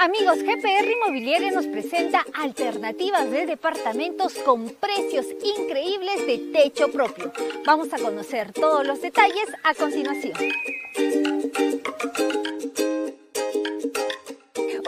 Amigos, GPR Inmobiliaria nos presenta alternativas de departamentos con precios increíbles de techo propio. Vamos a conocer todos los detalles a continuación.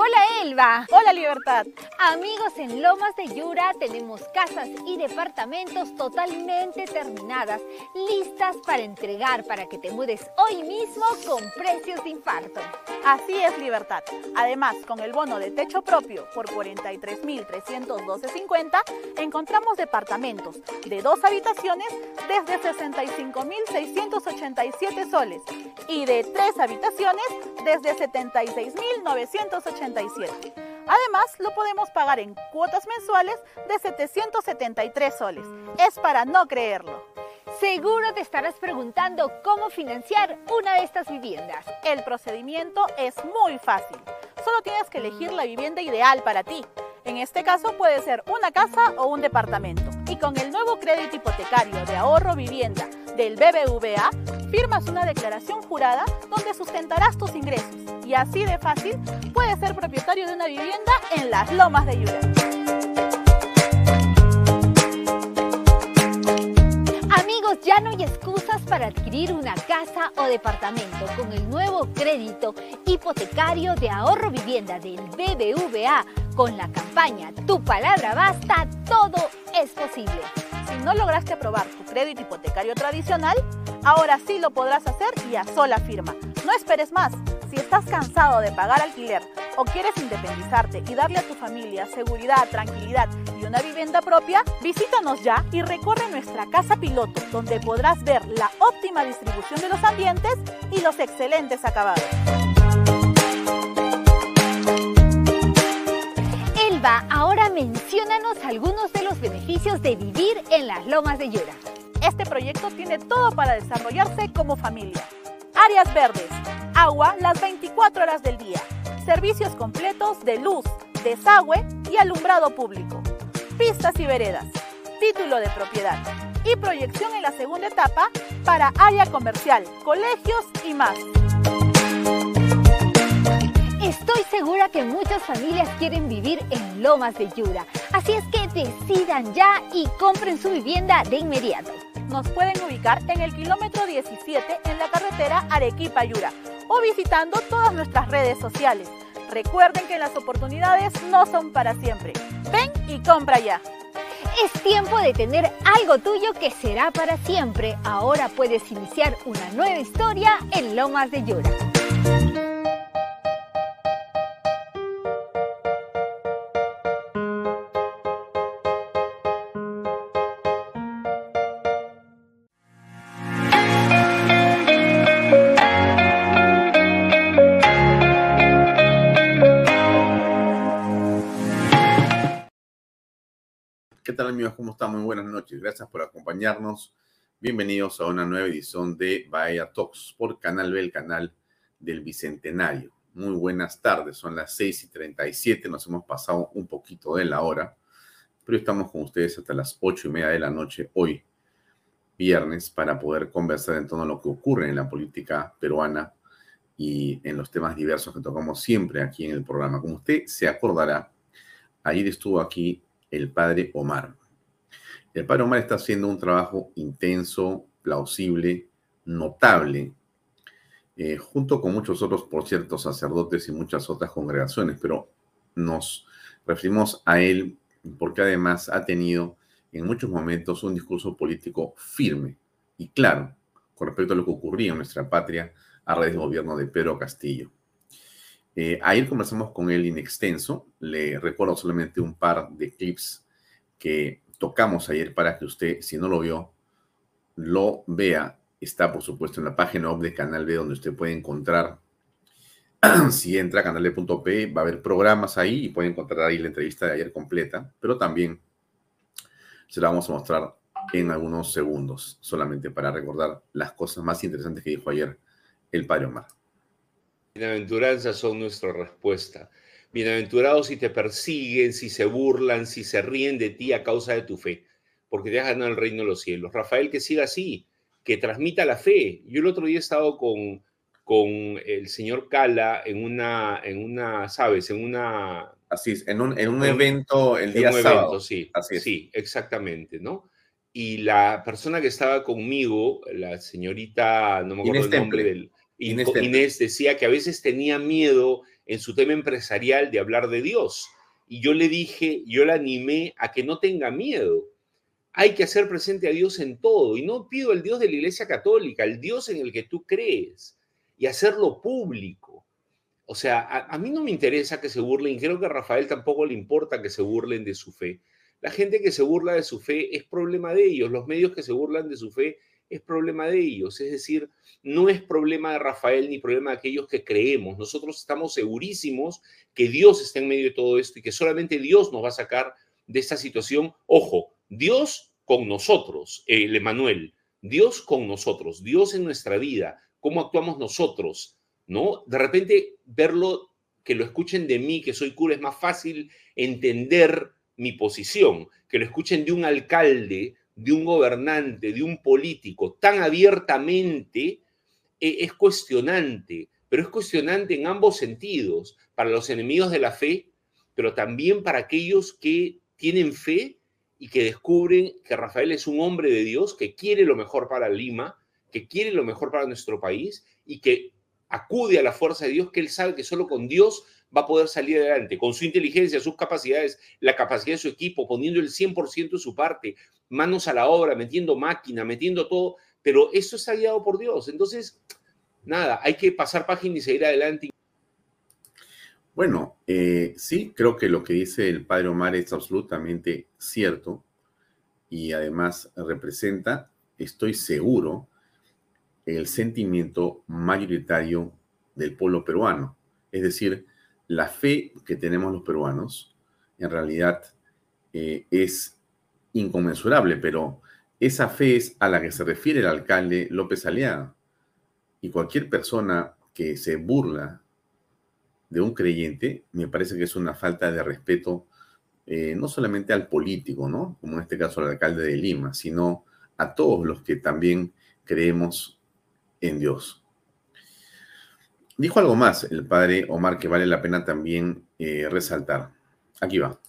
Hola Elba. Hola Libertad. Amigos, en Lomas de Yura tenemos casas y departamentos totalmente terminadas, listas para entregar para que te mudes hoy mismo con precios de infarto. Así es Libertad. Además, con el bono de techo propio por 43.312.50 encontramos departamentos de dos habitaciones desde 65.687 soles y de tres habitaciones desde 76.987 Además, lo podemos pagar en cuotas mensuales de 773 soles. Es para no creerlo. Seguro te estarás preguntando cómo financiar una de estas viviendas. El procedimiento es muy fácil. Solo tienes que elegir la vivienda ideal para ti. En este caso puede ser una casa o un departamento. Y con el nuevo crédito hipotecario de ahorro vivienda del BBVA, firmas una declaración jurada donde sustentarás tus ingresos. Y así de fácil puedes ser propietario de una vivienda en las lomas de Yura. Amigos, ya no hay excusas para adquirir una casa o departamento con el nuevo crédito hipotecario de ahorro vivienda del BBVA con la campaña Tu palabra basta, todo es posible. Si no lograste aprobar tu crédito hipotecario tradicional, ahora sí lo podrás hacer y a sola firma. No esperes más. Si estás cansado de pagar alquiler o quieres independizarte y darle a tu familia seguridad, tranquilidad y una vivienda propia, visítanos ya y recorre nuestra casa piloto, donde podrás ver la óptima distribución de los ambientes y los excelentes acabados. Elba, ahora menciónanos algunos de los beneficios de vivir en las lomas de Yura. Este proyecto tiene todo para desarrollarse como familia. Áreas verdes, agua las 24 horas del día, servicios completos de luz, desagüe y alumbrado público, pistas y veredas, título de propiedad. Y proyección en la segunda etapa para área comercial, colegios y más. Estoy segura que muchas familias quieren vivir en Lomas de Yura, así es que decidan ya y compren su vivienda de inmediato. Nos pueden ubicar en el kilómetro 17 en la carretera Arequipa-Yura o visitando todas nuestras redes sociales. Recuerden que las oportunidades no son para siempre. Ven y compra ya. Es tiempo de tener algo tuyo que será para siempre. Ahora puedes iniciar una nueva historia en Lomas de Yura. Tal amigos? ¿Cómo están? Muy buenas noches. Gracias por acompañarnos. Bienvenidos a una nueva edición de Bahía Talks por Canal B, el canal del Bicentenario. Muy buenas tardes, son las 6 y 37, nos hemos pasado un poquito de la hora, pero estamos con ustedes hasta las 8 y media de la noche hoy, viernes, para poder conversar en torno a lo que ocurre en la política peruana y en los temas diversos que tocamos siempre aquí en el programa. Como usted se acordará, ayer estuvo aquí el padre Omar. El padre Omar está haciendo un trabajo intenso, plausible, notable, eh, junto con muchos otros, por cierto, sacerdotes y muchas otras congregaciones, pero nos referimos a él porque además ha tenido en muchos momentos un discurso político firme y claro con respecto a lo que ocurría en nuestra patria a raíz del gobierno de Pedro Castillo. Eh, ayer conversamos con él in extenso. Le recuerdo solamente un par de clips que tocamos ayer para que usted, si no lo vio, lo vea. Está, por supuesto, en la página web de Canal B, donde usted puede encontrar, si entra a canalb.p, va a haber programas ahí y puede encontrar ahí la entrevista de ayer completa, pero también se la vamos a mostrar en algunos segundos, solamente para recordar las cosas más interesantes que dijo ayer el padre Omar. Bienaventuranzas son nuestra respuesta. Bienaventurados si te persiguen, si se burlan, si se ríen de ti a causa de tu fe, porque te has ganado el reino de los cielos. Rafael, que siga así, que transmita la fe. Yo el otro día he estado con, con el señor Cala en una, en una, ¿sabes? En una... Así es, en un, en un evento el día en un sábado. evento, sí. Así es. Sí, exactamente, ¿no? Y la persona que estaba conmigo, la señorita, no me acuerdo Inés el nombre Temple. del... Inés decía que a veces tenía miedo en su tema empresarial de hablar de Dios. Y yo le dije, yo la animé a que no tenga miedo. Hay que hacer presente a Dios en todo. Y no pido al Dios de la Iglesia Católica, el Dios en el que tú crees. Y hacerlo público. O sea, a, a mí no me interesa que se burlen, y creo que a Rafael tampoco le importa que se burlen de su fe. La gente que se burla de su fe es problema de ellos. Los medios que se burlan de su fe es problema de ellos. Es decir, no es problema de Rafael ni problema de aquellos que creemos. Nosotros estamos segurísimos que Dios está en medio de todo esto y que solamente Dios nos va a sacar de esta situación. Ojo, Dios con nosotros, el Emanuel, Dios con nosotros, Dios en nuestra vida, cómo actuamos nosotros, ¿no? De repente verlo, que lo escuchen de mí, que soy cura, es más fácil entender mi posición, que lo escuchen de un alcalde, de un gobernante, de un político tan abiertamente, eh, es cuestionante, pero es cuestionante en ambos sentidos, para los enemigos de la fe, pero también para aquellos que tienen fe y que descubren que Rafael es un hombre de Dios, que quiere lo mejor para Lima, que quiere lo mejor para nuestro país y que acude a la fuerza de Dios, que él sabe que solo con Dios va a poder salir adelante, con su inteligencia, sus capacidades, la capacidad de su equipo, poniendo el 100% de su parte, manos a la obra, metiendo máquina, metiendo todo, pero eso está guiado por Dios. Entonces, nada, hay que pasar página y seguir adelante. Bueno, eh, sí, creo que lo que dice el padre Omar es absolutamente cierto y además representa, estoy seguro, el sentimiento mayoritario del pueblo peruano. Es decir, la fe que tenemos los peruanos en realidad eh, es inconmensurable, pero esa fe es a la que se refiere el alcalde López Aliaga. Y cualquier persona que se burla de un creyente, me parece que es una falta de respeto eh, no solamente al político, ¿no? Como en este caso al alcalde de Lima, sino a todos los que también creemos en Dios. Dijo algo más el padre Omar que vale la pena también eh, resaltar. Aquí va.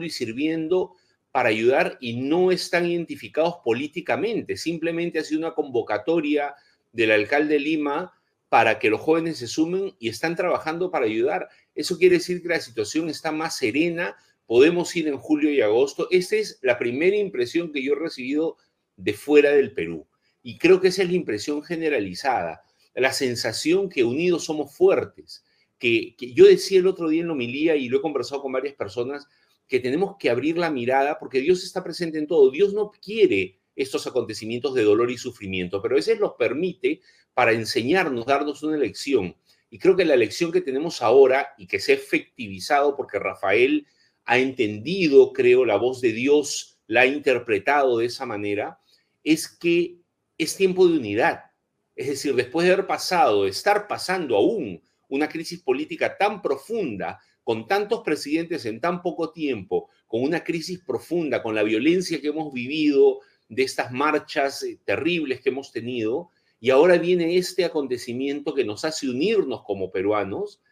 Y sirviendo para ayudar y no están identificados políticamente, simplemente ha sido una convocatoria del alcalde de Lima para que los jóvenes se sumen y están trabajando para ayudar. Eso quiere decir que la situación está más serena, podemos ir en julio y agosto. Esta es la primera impresión que yo he recibido de fuera del Perú. Y creo que esa es la impresión generalizada, la sensación que unidos somos fuertes. Que, yo decía el otro día en la homilía y lo he conversado con varias personas, que tenemos que abrir la mirada porque Dios está presente en todo. Dios no quiere estos acontecimientos de dolor y sufrimiento, pero a veces los permite para enseñarnos, darnos una lección. Y creo que la lección que tenemos ahora y que se ha efectivizado porque Rafael ha entendido, creo, la voz de Dios, la ha interpretado de esa manera, es que es tiempo de unidad. Es decir, después de haber pasado, de estar pasando aún una crisis política tan profunda, con tantos presidentes en tan poco tiempo, con una crisis profunda, con la violencia que hemos vivido, de estas marchas eh, terribles que hemos tenido, y ahora viene este acontecimiento que nos hace unirnos como peruanos,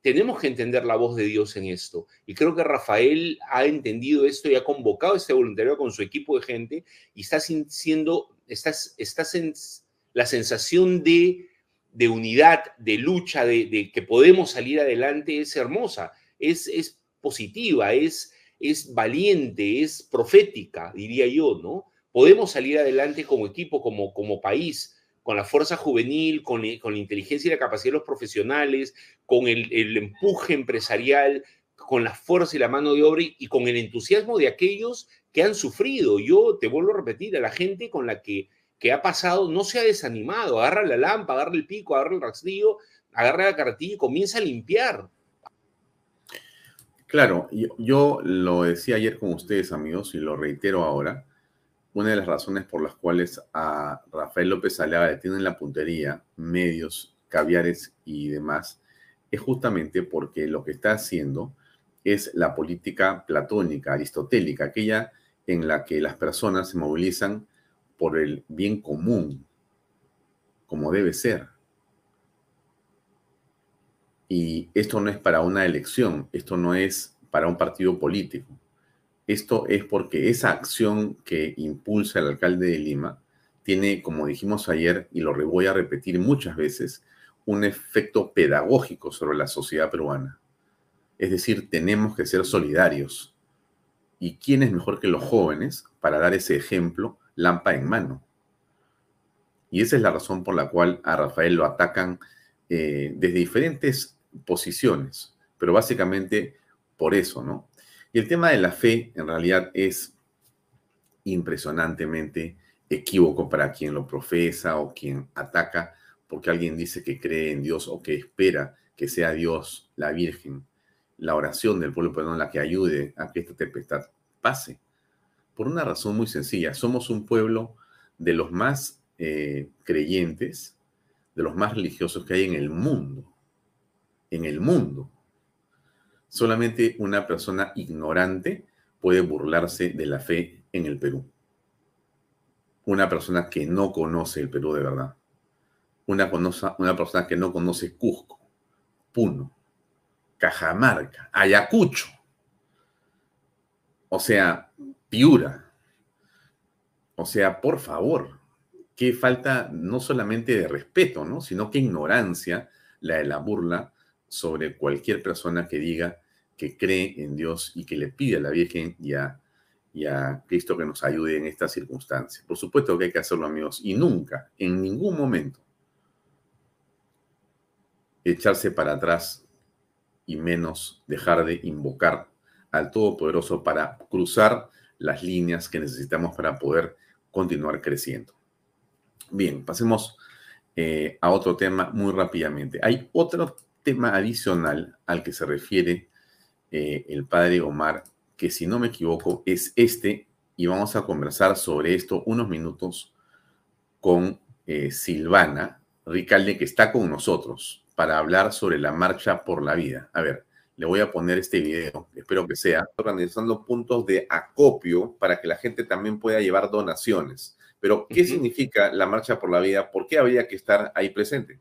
tenemos que entender la voz de Dios en esto. Y creo que Rafael ha entendido esto y ha convocado este voluntariado con su equipo de gente y está sintiendo, está, está la sensación de, de, unidad, de lucha, de, que podemos salir adelante es hermosa, es, es positiva, es, es valiente, es profética, diría yo, ¿no? podemos salir adelante como equipo, como, como país, con la fuerza juvenil, con, con la inteligencia y la capacidad de los profesionales, con el, el, empuje empresarial, con la fuerza y la mano de obra y, con el entusiasmo de aquellos que han sufrido. Yo te vuelvo a repetir, a la gente con la que, que ha pasado no se ha desanimado, agarra la lámpara, agarra el pico, agarra el rastrillo, agarra la carretilla y comienza a limpiar. Claro, yo, yo lo decía ayer con ustedes, amigos, y lo reitero ahora una de las razones por las cuales a Rafael López Aliaga le tienen la puntería, medios, caviares y demás, es justamente porque lo que está haciendo es la política platónica, aristotélica, aquella en la que las personas se movilizan por el bien común, como debe ser. Y esto no es para una elección, esto no es para un partido político. Esto es porque esa acción que impulsa el alcalde de Lima tiene, como dijimos ayer, y lo voy a repetir muchas veces, un efecto pedagógico sobre la sociedad peruana. Es decir, tenemos que ser solidarios. ¿Y quién es mejor que los jóvenes para dar ese ejemplo, lampa en mano? Y esa es la razón por la cual a Rafael lo atacan eh, desde diferentes posiciones, pero básicamente por eso, ¿no? Y el tema de la fe en realidad es impresionantemente equívoco para quien lo profesa o quien ataca porque alguien dice que cree en Dios o que espera que sea Dios, la Virgen, la oración del pueblo perdón, la que ayude a que esta tempestad pase. Por una razón muy sencilla, somos un pueblo de los más eh, creyentes, de los más religiosos que hay en el mundo. En el mundo. Solamente una persona ignorante puede burlarse de la fe en el Perú. Una persona que no conoce el Perú de verdad. Una, una persona que no conoce Cusco, Puno, Cajamarca, Ayacucho. O sea, Piura. O sea, por favor, qué falta no solamente de respeto, ¿no? sino que ignorancia la de la burla sobre cualquier persona que diga que cree en Dios y que le pide a la Virgen y a, y a Cristo que nos ayude en estas circunstancias. Por supuesto que hay que hacerlo, amigos, y nunca, en ningún momento, echarse para atrás y menos dejar de invocar al Todopoderoso para cruzar las líneas que necesitamos para poder continuar creciendo. Bien, pasemos eh, a otro tema muy rápidamente. Hay otro tema adicional al que se refiere eh, el padre Omar que si no me equivoco es este, y vamos a conversar sobre esto unos minutos con eh, Silvana Ricalde, que está con nosotros para hablar sobre la marcha por la vida. A ver, le voy a poner este video, espero que sea, organizando puntos de acopio para que la gente también pueda llevar donaciones. Pero, ¿qué significa la marcha por la vida? ¿Por qué habría que estar ahí presente?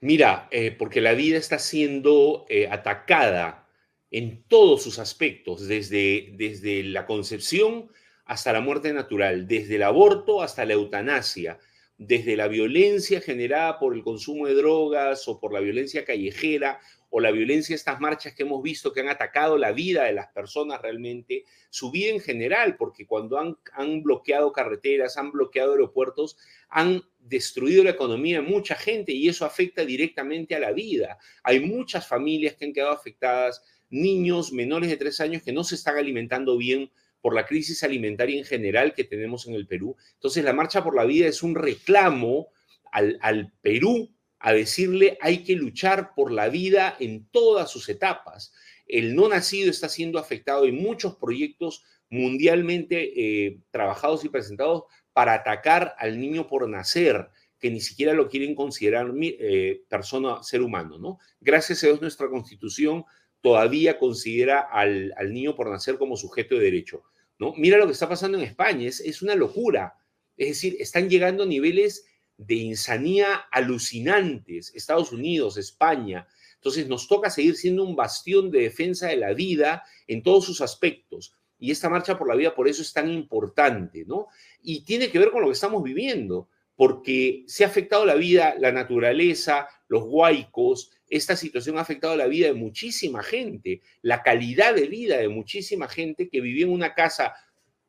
Mira, eh, porque la vida está siendo eh, atacada en todos sus aspectos, desde, desde la concepción hasta la muerte natural, desde el aborto hasta la eutanasia, desde la violencia generada por el consumo de drogas o por la violencia callejera o la violencia, estas marchas que hemos visto que han atacado la vida de las personas realmente, su vida en general, porque cuando han, han bloqueado carreteras, han bloqueado aeropuertos, han destruido la economía de mucha gente y eso afecta directamente a la vida. Hay muchas familias que han quedado afectadas, niños menores de tres años que no se están alimentando bien por la crisis alimentaria en general que tenemos en el Perú. Entonces, la Marcha por la Vida es un reclamo al, al Perú a decirle hay que luchar por la vida en todas sus etapas. El no nacido está siendo afectado en muchos proyectos mundialmente eh, trabajados y presentados para atacar al niño por nacer, que ni siquiera lo quieren considerar eh, persona, ser humano, ¿no? Gracias a Dios nuestra constitución todavía considera al, niño por nacer como sujeto de derecho, ¿no? Mira lo que está pasando en España, es, es una locura. Es decir, están llegando a niveles de insanía alucinantes, Estados Unidos, España. Entonces nos toca seguir siendo un bastión de defensa de la vida en todos sus aspectos. Y esta marcha por la vida por eso es tan importante, ¿no? Y tiene que ver con lo que estamos viviendo, porque se ha afectado la vida, la naturaleza, los huaicos, esta situación ha afectado la vida de muchísima gente, la calidad de vida de muchísima gente que vivía en una casa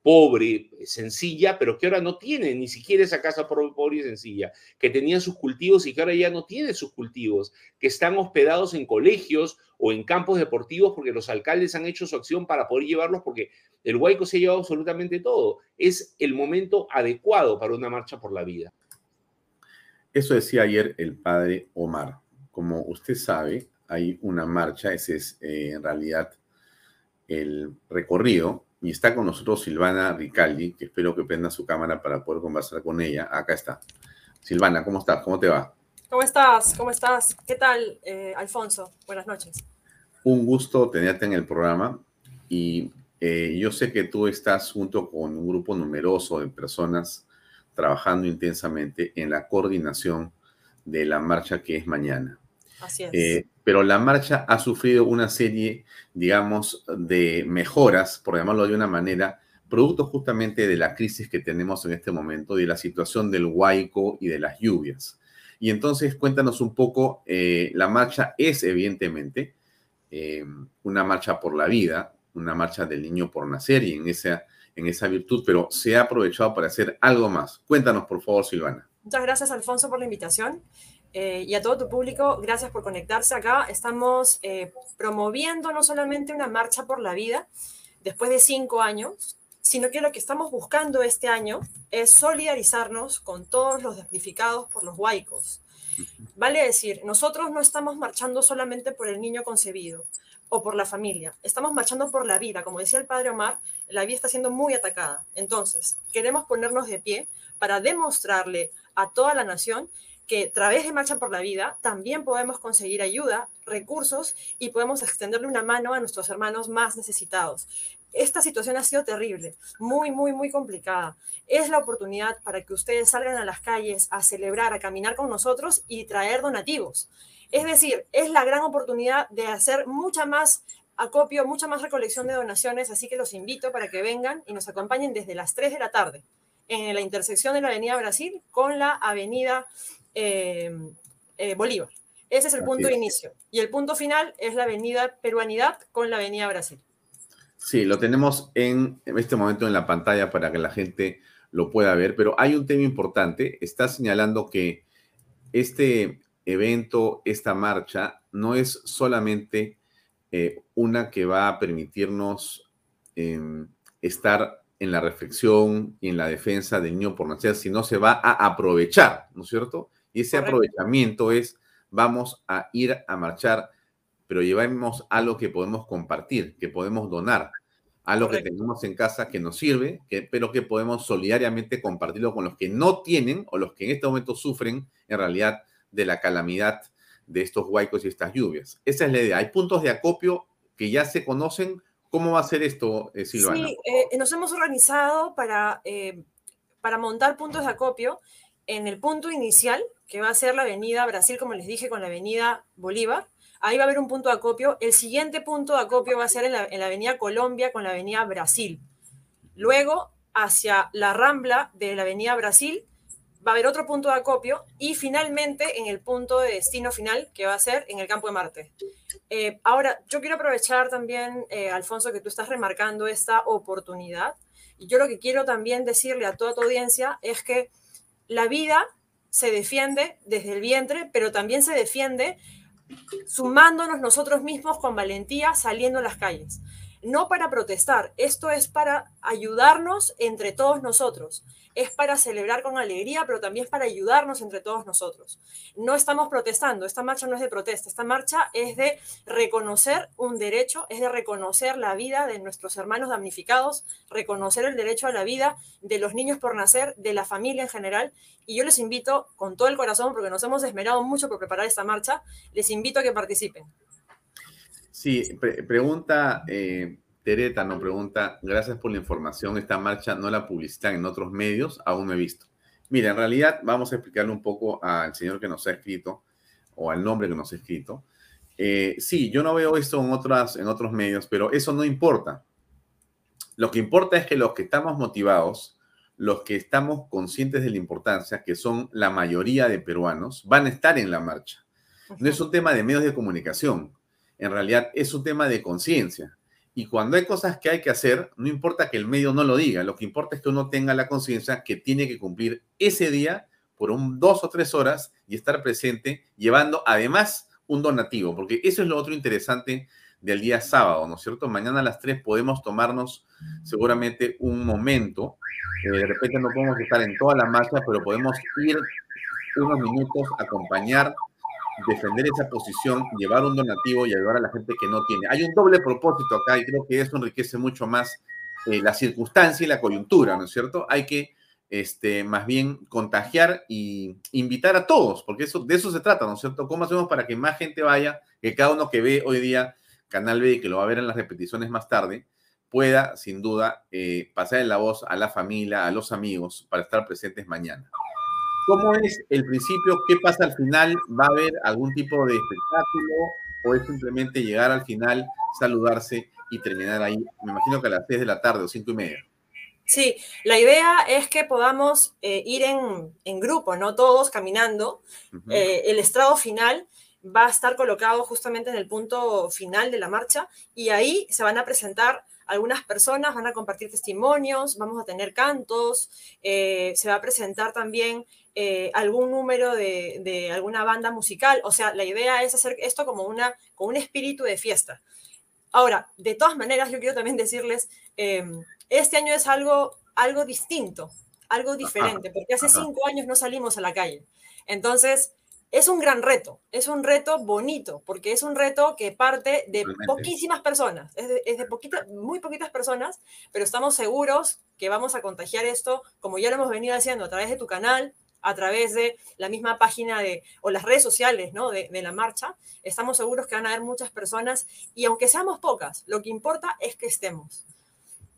pobre, sencilla, pero que ahora no tiene ni siquiera esa casa pobre y sencilla, que tenía sus cultivos y que ahora ya no tiene sus cultivos, que están hospedados en colegios o en campos deportivos porque los alcaldes han hecho su acción para poder llevarlos porque el Huayco se ha llevado absolutamente todo. Es el momento adecuado para una marcha por la vida. Eso decía ayer el padre Omar. Como usted sabe, hay una marcha, ese es eh, en realidad el recorrido y está con nosotros Silvana Ricaldi, que espero que prenda su cámara para poder conversar con ella. Acá está. Silvana, ¿cómo estás? ¿Cómo te va? ¿Cómo estás? ¿Cómo estás? ¿Qué tal, eh, Alfonso? Buenas noches. Un gusto tenerte en el programa y eh, yo sé que tú estás junto con un grupo numeroso de personas trabajando intensamente en la coordinación de la marcha que es mañana. Así es. Eh, pero la marcha ha sufrido una serie, digamos, de mejoras, por llamarlo de una manera, producto justamente de la crisis que tenemos en este momento, de la situación del huaico y de las lluvias. Y entonces cuéntanos un poco, eh, la marcha es evidentemente eh, una marcha por la vida, una marcha del niño por nacer y en esa, en esa virtud, pero se ha aprovechado para hacer algo más. Cuéntanos, por favor, Silvana. Muchas gracias, Alfonso, por la invitación. Eh, y a todo tu público, gracias por conectarse acá. Estamos eh, promoviendo no solamente una marcha por la vida después de cinco años, sino que lo que estamos buscando este año es solidarizarnos con todos los damnificados por los huaicos. Vale decir, nosotros no estamos marchando solamente por el niño concebido o por la familia, estamos marchando por la vida. Como decía el padre Omar, la vida está siendo muy atacada. Entonces, queremos ponernos de pie para demostrarle a toda la nación que a través de Marcha por la Vida también podemos conseguir ayuda, recursos y podemos extenderle una mano a nuestros hermanos más necesitados. Esta situación ha sido terrible, muy, muy, muy complicada. Es la oportunidad para que ustedes salgan a las calles a celebrar, a caminar con nosotros y traer donativos. Es decir, es la gran oportunidad de hacer mucha más acopio, mucha más recolección de donaciones, así que los invito para que vengan y nos acompañen desde las 3 de la tarde en la intersección de la Avenida Brasil con la Avenida Em, eh, Bolívar. Ese es el punto de inicio. Y el punto final es la avenida Peruanidad con la avenida Brasil. Sí, lo tenemos en este momento en la pantalla para que la gente lo pueda ver, pero hay un tema importante. Está señalando que este evento, esta marcha, no es solamente eh, una que va a permitirnos em, estar en la reflexión y en la defensa del niño por nacer, sino se va a aprovechar, ¿no es cierto? Y ese aprovechamiento es, vamos a ir a marchar pero llevemos algo que podemos compartir, que podemos donar, algo que tenemos en casa que nos sirve, que, pero que podemos solidariamente compartirlo con los que no tienen o los que en este momento sufren en realidad de la calamidad de estos huaicos y estas lluvias. Esa es la idea. Hay puntos de acopio que ya se conocen. ¿Cómo va a ser esto, eh, Silvana? Sí, eh, nos hemos organizado para, eh, para montar puntos de acopio en el punto inicial, que va a ser la avenida Brasil, como les dije, con la avenida Bolívar. Ahí va a haber un punto de acopio. El siguiente punto de acopio va a ser en la, en la avenida Colombia con la avenida Brasil. Luego, hacia la rambla de la avenida Brasil, va a haber otro punto de acopio y finalmente en el punto de destino final que va a ser en el campo de Marte. Eh, ahora, yo quiero aprovechar también, eh, Alfonso, que tú estás remarcando esta oportunidad. Y yo lo que quiero también decirle a toda tu audiencia es que la vida se defiende desde el vientre, pero también se defiende sumándonos nosotros mismos con valentía, saliendo a las calles. No para protestar, esto es para ayudarnos entre todos nosotros es para celebrar con alegría, pero también es para ayudarnos entre todos nosotros. No estamos protestando, esta marcha no es de protesta, esta marcha es de reconocer un derecho, es de reconocer la vida de nuestros hermanos damnificados, reconocer el derecho a la vida de los niños por nacer, de la familia en general. Y yo les invito con todo el corazón, porque nos hemos esmerado mucho por preparar esta marcha, les invito a que participen. Sí, pregunta eh, Tereta nos pregunta, gracias por la información, esta marcha no la publicitan en otros medios, aún no he visto. Mira, en realidad vamos a explicarle un poco al señor que nos ha escrito, o al nombre que nos ha escrito. Eh, sí, yo no veo esto en, otras, en otros medios, pero eso no importa. Lo que importa es que los que estamos motivados, los que estamos conscientes de la importancia, que son la mayoría de peruanos, van a estar en la marcha. No es un tema de medios de comunicación, en realidad es un tema de conciencia. Y cuando hay cosas que hay que hacer, no importa que el medio no lo diga, lo que importa es que uno tenga la conciencia que tiene que cumplir ese día por un dos o tres horas y estar presente, llevando además un donativo, porque eso es lo otro interesante del día sábado, ¿no es cierto? Mañana a las tres podemos tomarnos seguramente un momento, eh, de repente no podemos estar en toda la marcha, pero podemos ir unos minutos, acompañar defender esa posición, llevar un donativo y ayudar a la gente que no tiene. Hay un doble propósito acá y creo que eso enriquece mucho más eh, la circunstancia y la coyuntura, ¿no es cierto? Hay que este, más bien contagiar y invitar a todos, porque eso, de eso se trata, ¿no es cierto? ¿Cómo hacemos para que más gente vaya, que cada uno que ve hoy día Canal B y que lo va a ver en las repeticiones más tarde, pueda sin duda eh, pasar en la voz a la familia, a los amigos, para estar presentes mañana? ¿Cómo es el principio? ¿Qué pasa al final? ¿Va a haber algún tipo de espectáculo o es simplemente llegar al final, saludarse y terminar ahí? Me imagino que a las 6 de la tarde o 5 y media. Sí, la idea es que podamos eh, ir en, en, grupo, no todos caminando. Eh, el estrado final va a estar colocado justamente en el punto final de la marcha y ahí se van a presentar algunas personas, van a compartir testimonios, vamos a tener cantos, eh, se va a presentar también eh, algún número de, alguna banda musical. O sea, la idea es hacer esto como, una, con un espíritu de fiesta. Ahora, de todas maneras, yo quiero también decirles, em, este año es algo, algo distinto, algo diferente, porque hace cinco años no salimos a la calle. Entonces, es un gran reto, es un reto bonito, porque es un reto que parte de poquísimas personas, es de, es de muy poquitas personas, pero estamos seguros que vamos a contagiar esto, como ya lo hemos venido haciendo a través de tu canal, a través de la misma página de, o las redes sociales ¿no? de, la marcha, estamos seguros que van a haber muchas personas y aunque seamos pocas, lo que importa es que estemos.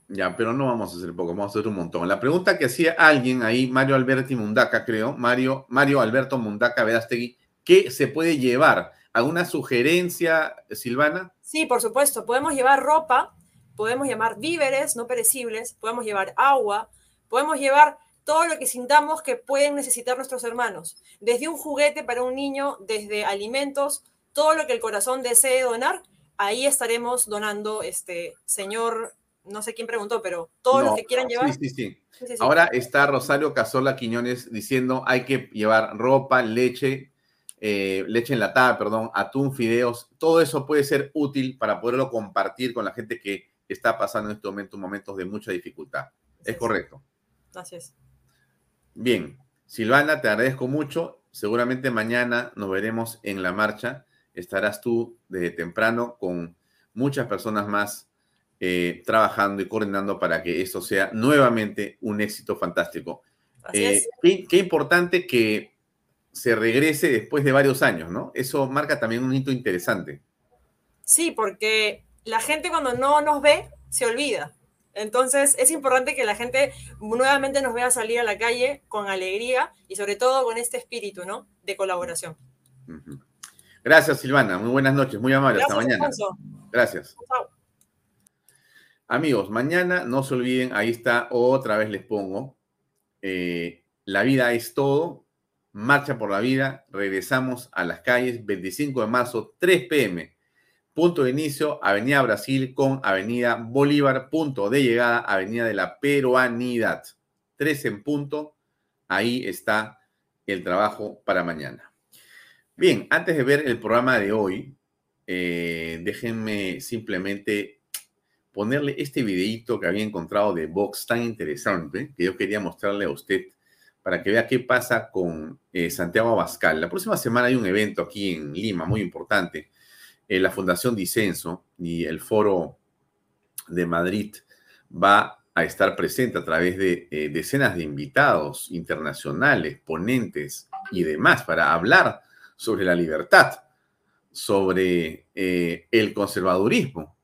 Ya, pero no vamos a hacer poco, vamos a hacer un montón. La pregunta que hacía alguien ahí, Mario Alberti Mundaca, creo, Mario, Mario Alberto Mundaca Verástegui, ¿qué se puede llevar? ¿Alguna sugerencia, Silvana? Sí, por supuesto. Podemos llevar ropa, podemos llevar víveres no perecibles, podemos llevar agua, podemos llevar todo lo que sintamos que pueden necesitar nuestros hermanos, desde un juguete para un niño, desde alimentos, todo lo que el corazón desee donar, ahí estaremos donando, este señor, no sé quién preguntó, pero todo lo que quieran llevar. Sí, sí, sí. Ahora está Rosario Casola Quiñones diciendo hay que llevar ropa, leche, eh, leche enlatada, perdón, atún, fideos, todo eso puede ser útil para poderlo compartir con la gente que está pasando en este momento momentos de mucha dificultad. Es correcto. Gracias. Bien, Silvana, te agradezco mucho. Seguramente mañana nos veremos en la marcha estarás tú desde temprano con muchas personas más eh, trabajando y coordinando para que esto sea nuevamente un éxito fantástico. Eh, qué, importante que se regrese después de varios años, ¿no? Eso marca también un hito interesante. Sí, porque la gente cuando no nos ve se olvida. Entonces es importante que la gente nuevamente nos vea salir a la calle con alegría y sobre todo con este espíritu, ¿no? De colaboración. Gracias, Silvana. Muy buenas noches. Muy amable. Hasta mañana. Gracias. Amigos, mañana no se olviden, ahí está, otra vez les pongo. Eh, la vida es todo. Marcha por la vida. Regresamos a las calles 25 de marzo, 3 pm. Punto de inicio, Avenida Brasil con Avenida Bolívar. Punto de llegada, Avenida de la Peruanidad. 3 en punto. Ahí está el trabajo para mañana. Bien, antes de ver el programa de hoy, eh, déjenme simplemente ponerle este videíto que había encontrado de Vox tan interesante que yo quería mostrarle a usted para que vea qué pasa con eh, Santiago Abascal. La próxima semana hay un evento aquí en Lima muy importante. Eh, la Fundación Disenso y el Foro de Madrid va a estar presente a través de decenas de invitados internacionales, ponentes y demás para hablar sobre la libertad, sobre eh, el conservadurismo,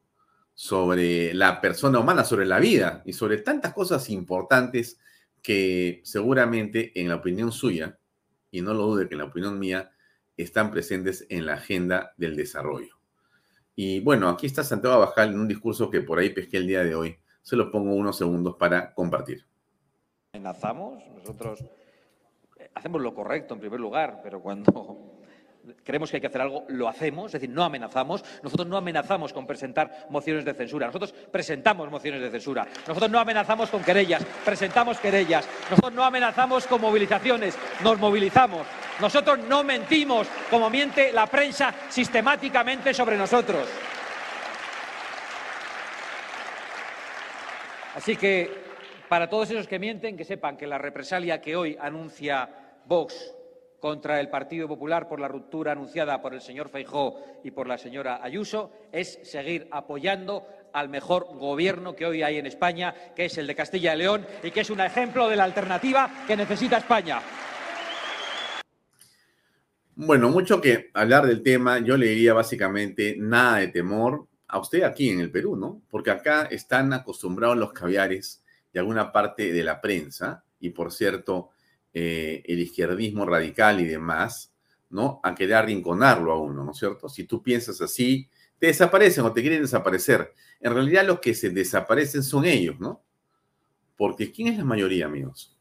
sobre la persona humana, sobre la vida y sobre tantas cosas importantes que seguramente en la opinión suya, y no lo dude que en la opinión mía, están presentes en la agenda del desarrollo. Y bueno, aquí está Santiago Abascal en un discurso que por ahí pesqué el día de hoy. Se lo pongo unos segundos para compartir. Amenazamos, nosotros eh, hacemos lo correcto en primer lugar, pero cuando creemos que hay que hacer algo, lo hacemos, es decir, no amenazamos. Nosotros no amenazamos con presentar mociones de censura. Nosotros presentamos mociones de censura. Nosotros no amenazamos con querellas, presentamos querellas. Nosotros no amenazamos con movilizaciones, nos movilizamos. Nosotros no mentimos como miente la prensa sistemáticamente sobre nosotros. Así que, para todos esos que mienten, que sepan que la represalia que hoy anuncia Vox contra el Partido Popular por la ruptura anunciada por el señor Feijó y por la señora Ayuso es seguir apoyando al mejor gobierno que hoy hay en España, que es el de Castilla y León y que es un ejemplo de la alternativa que necesita España. Bueno, mucho que hablar del tema, yo le diría básicamente nada de temor a usted aquí en el Perú, ¿no? Porque acá están acostumbrados los caviares de alguna parte de la prensa y por cierto, eh, el izquierdismo radical y demás, ¿no? A querer arrinconarlo a uno, ¿no es cierto? Si tú piensas así, te desaparecen o te quieren desaparecer. En realidad los que se desaparecen son ellos, ¿no? Porque ¿quién es la mayoría, amigos?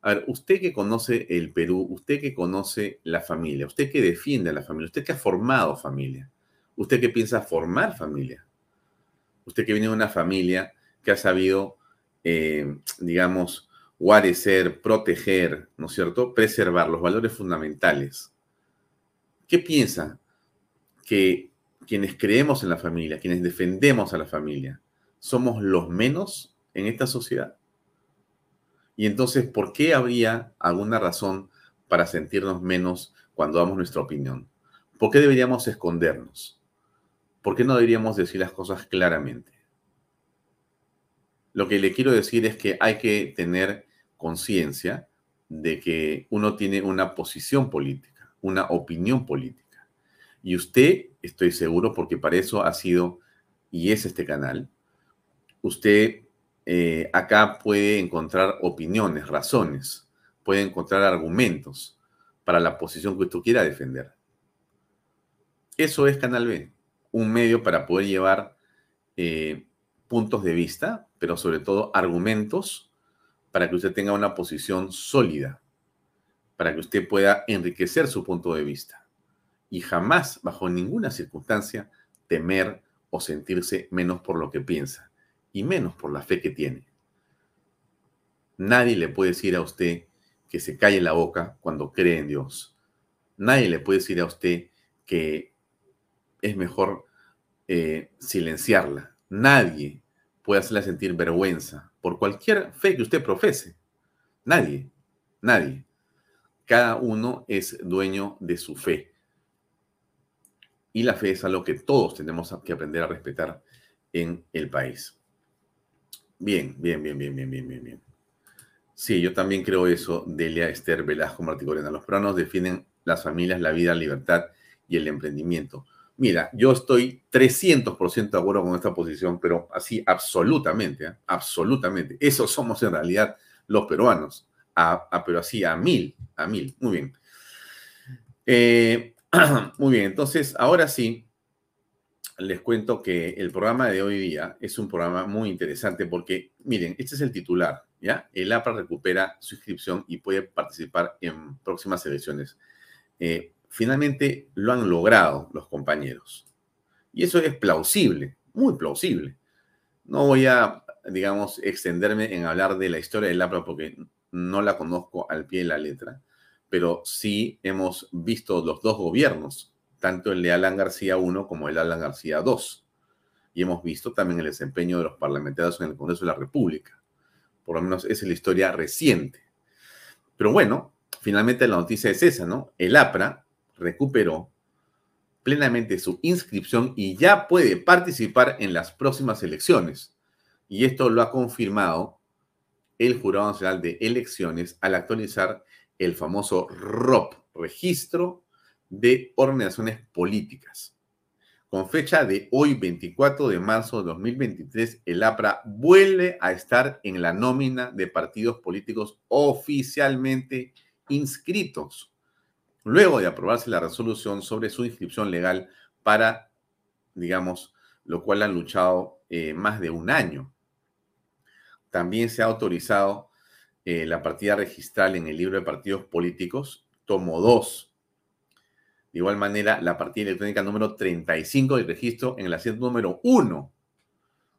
A ver, usted que conoce el Perú, usted que conoce la familia, usted que defiende a la familia, usted que ha formado familia, usted que piensa formar familia, usted que viene de una familia que ha sabido, eh, digamos, guarecer, proteger, ¿no es cierto? Preservar los valores fundamentales. ¿Qué piensa? Que quienes creemos en la familia, quienes defendemos a la familia, somos los menos en esta sociedad. Y entonces, ¿por qué habría alguna razón para sentirnos menos cuando damos nuestra opinión? ¿Por qué deberíamos escondernos? ¿Por qué no deberíamos decir las cosas claramente? Lo que le quiero decir es que hay que tener conciencia de que uno tiene una posición política, una opinión política. Y usted, estoy seguro, porque para eso ha sido y es este canal, usted eh, acá puede encontrar opiniones, razones, puede encontrar argumentos para la posición que usted quiera defender. Eso es Canal B, un medio para poder llevar eh, puntos de vista, pero sobre todo argumentos para que usted tenga una posición sólida, para que usted pueda enriquecer su punto de vista y jamás, bajo ninguna circunstancia, temer o sentirse menos por lo que piensa y menos por la fe que tiene. Nadie le puede decir a usted que se calle la boca cuando cree en Dios. Nadie le puede decir a usted que es mejor eh, silenciarla. Nadie puede hacerla sentir vergüenza por cualquier fe que usted profese. Nadie, nadie. Cada uno es dueño de su fe. y la fe es algo que todos tenemos que aprender a respetar en el país. Bien, bien, bien, bien, bien, bien, bien, bien. Sí, yo también creo eso, Delia Esther Velasco Marticorena. Los peruanos defienden las familias, la vida, la libertad y el emprendimiento. Mira, yo estoy 300% de acuerdo con esta posición, pero así absolutamente, ¿eh? absolutamente. Eso somos en realidad los peruanos, pero así a mil, a mil. Muy bien. Eh, muy bien, entonces ahora sí, les cuento que el programa de hoy día es un programa muy interesante porque, miren, este es el titular, ¿ya? El APRA recupera su inscripción y puede participar en próximas elecciones. Eh, finalmente lo han logrado los compañeros. Y eso es plausible, muy plausible. No voy a, digamos, extenderme en hablar de la historia del APRA porque no la conozco al pie de la letra, pero sí hemos visto los dos gobiernos, tanto el de Alan García I como el de Alan García II. Y hemos visto también el desempeño de los parlamentarios en el Congreso de la República. Por lo menos esa es la historia reciente. Pero bueno, finalmente la noticia es esa, ¿no? El APRA recuperó plenamente su inscripción y ya puede participar en las próximas elecciones. Y esto lo ha confirmado el Jurado Nacional de Elecciones al actualizar el famoso ROP, Registro de Organizaciones Políticas. Con fecha de hoy, 24 de marzo de 2023, el APRA vuelve a estar en la nómina de partidos políticos oficialmente inscritos luego de aprobarse la resolución sobre su inscripción legal para, digamos, lo cual han luchado eh, más de un año. También se ha autorizado eh, la partida registral en el libro de partidos políticos, tomo 2. De igual manera, la partida electrónica número 35 del registro en el asiento número 1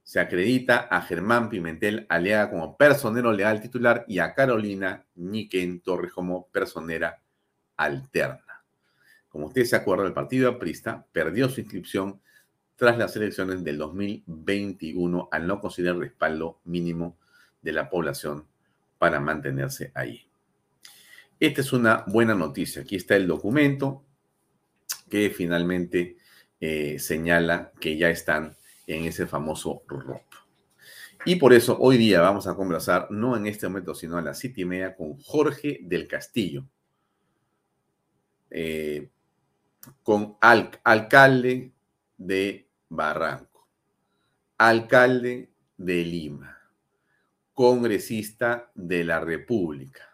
se acredita a Germán Pimentel Aliaga como personero legal titular y a Carolina Niquen Torres como personera alterna. Como usted se acuerda, el partido aprista perdió su inscripción tras las elecciones del 2021 al no conseguir el respaldo mínimo de la población para mantenerse ahí. Esta es una buena noticia. Aquí está el documento que finalmente eh, señala que ya están en ese famoso ROP. Y por eso hoy día vamos a conversar, no en este momento, sino a las siete y media, con Jorge del Castillo, eh, con alcalde de Barranco, alcalde de Lima, congresista de la República,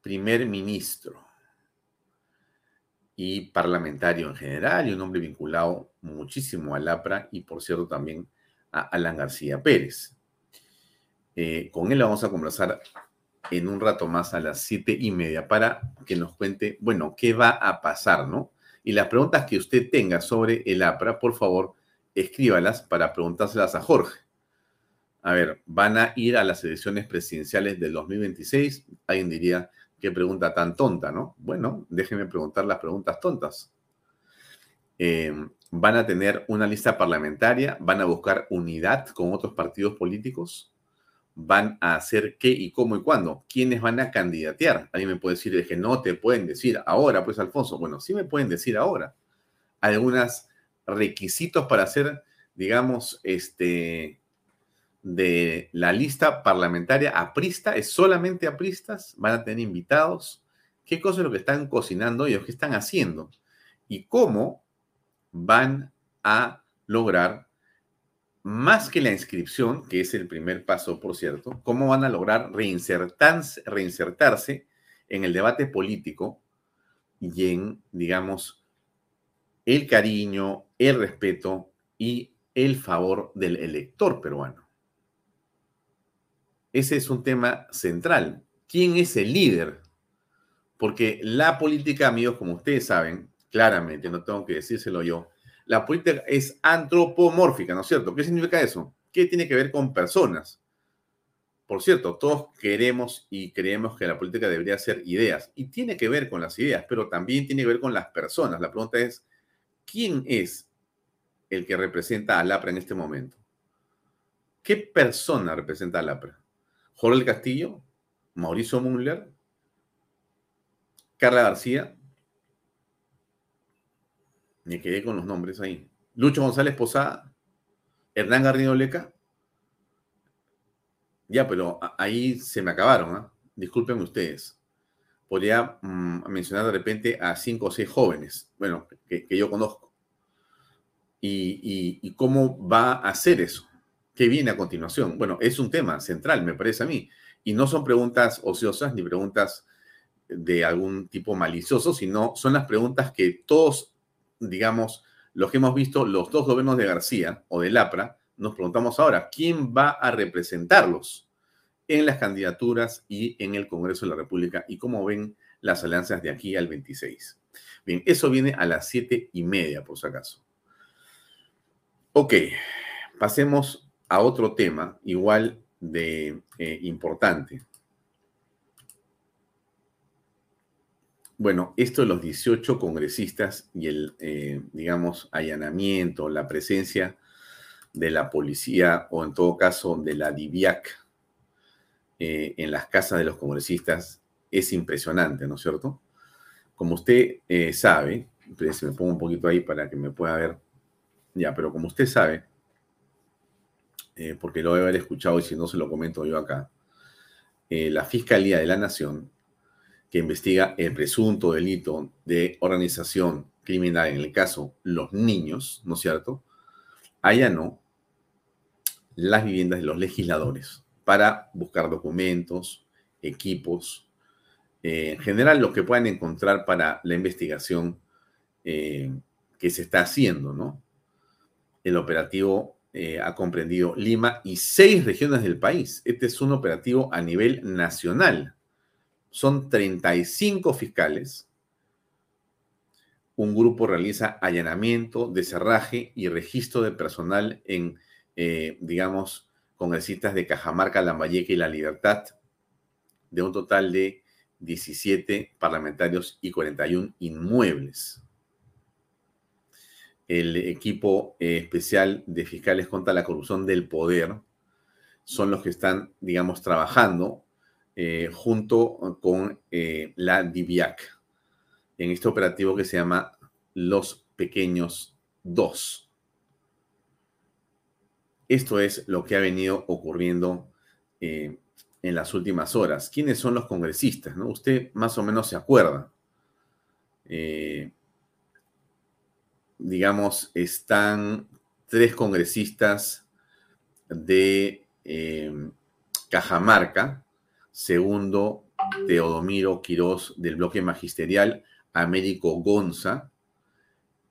primer ministro y parlamentario en general y un hombre vinculado muchísimo al APRA y por cierto también a Alan García Pérez. Eh, con él vamos a conversar en un rato más a las siete y media para que nos cuente, bueno, qué va a pasar, ¿no? Y las preguntas que usted tenga sobre el APRA, por favor, escríbalas para preguntárselas a Jorge. A ver, ¿van a ir a las elecciones presidenciales del 2026? Alguien diría, qué pregunta tan tonta, ¿no? Bueno, déjenme preguntar las preguntas tontas. Eh, ¿Van a tener una lista parlamentaria? ¿Van a buscar unidad con otros partidos políticos? Van a hacer qué y cómo y cuándo, quiénes van a candidatear. Alguien me puede decir, es que no te pueden decir ahora, pues Alfonso. Bueno, sí me pueden decir ahora. Algunos requisitos para hacer, digamos, este, de la lista parlamentaria aprista, es solamente apristas, van a tener invitados. ¿Qué cosa es lo que están cocinando ellos? ¿Qué están haciendo? ¿Y cómo van a lograr más que la inscripción, que es el primer paso, por cierto, cómo van a lograr reinsertarse, reinsertarse en el debate político y en, digamos, el cariño, el respeto y el favor del elector peruano. Ese es un tema central. ¿Quién es el líder? Porque la política, amigos, como ustedes saben, claramente, no tengo que decírselo yo, la política es antropomórfica, ¿no es cierto? ¿Qué significa eso? ¿Qué tiene que ver con personas? Por cierto, todos queremos y creemos que la política debería ser ideas y tiene que ver con las ideas, pero también tiene que ver con las personas. La pregunta es, ¿quién es el que representa a Lapra en este momento? ¿Qué persona representa a Lapra? ¿Jorge Castillo? ¿Mauricio Müller? ¿Carla García? Me quedé con los nombres ahí. Lucho González Posada, Hernán Garrido Leca. Ya, pero ahí se me acabaron, ¿ah? Disculpen ustedes. Podría mm, mencionar de repente a cinco o seis jóvenes, bueno, que, yo conozco. Y, y, cómo va a hacer eso? ¿Qué viene a continuación? Bueno, es un tema central, me parece a mí. Y no son preguntas ociosas ni preguntas de algún tipo malicioso, sino son las preguntas que todos, digamos, los que hemos visto, los dos gobiernos de García o de Lapra, nos preguntamos ahora, ¿quién va a representarlos en las candidaturas y en el Congreso de la República? Y cómo ven las alianzas de aquí al 26. Bien, eso viene a las siete y media, por si acaso. Ok, pasemos a otro tema igual de eh, importante. Bueno, esto de los 18 congresistas y el, eh, digamos, allanamiento, la presencia de la policía o en todo caso de la DIVIAC eh, en las casas de los congresistas es impresionante, ¿no es cierto? Como usted eh, sabe, se me pongo un poquito ahí para que me pueda ver, ya, pero como usted sabe, porque lo debe haber escuchado y si no se lo comento yo acá, la Fiscalía de la Nación que investiga el presunto delito de organización criminal, en el caso los niños, ¿no es cierto?, allanó las viviendas de los legisladores para buscar documentos, equipos, eh, en general lo que puedan encontrar para la investigación eh, que se está haciendo, ¿no? El operativo eh, ha comprendido Lima y seis regiones del país. Este es un operativo a nivel nacional son 35 fiscales. Un grupo realiza allanamiento, deserraje y registro de personal en, eh, digamos, congresistas de Cajamarca, Lambayeque y La Libertad, de un total de 17 parlamentarios y 41 inmuebles. El equipo eh, especial de fiscales contra la corrupción del poder son los que están, digamos, trabajando eh, junto con eh, la DIVIAC en este operativo que se llama Los Pequeños 2. Esto es lo que ha venido ocurriendo eh, en las últimas horas. ¿Quiénes son los congresistas? No? Usted más o menos se acuerda. digamos, están tres congresistas de Cajamarca, segundo Teodomiro Quirós del bloque magisterial, Américo Gonza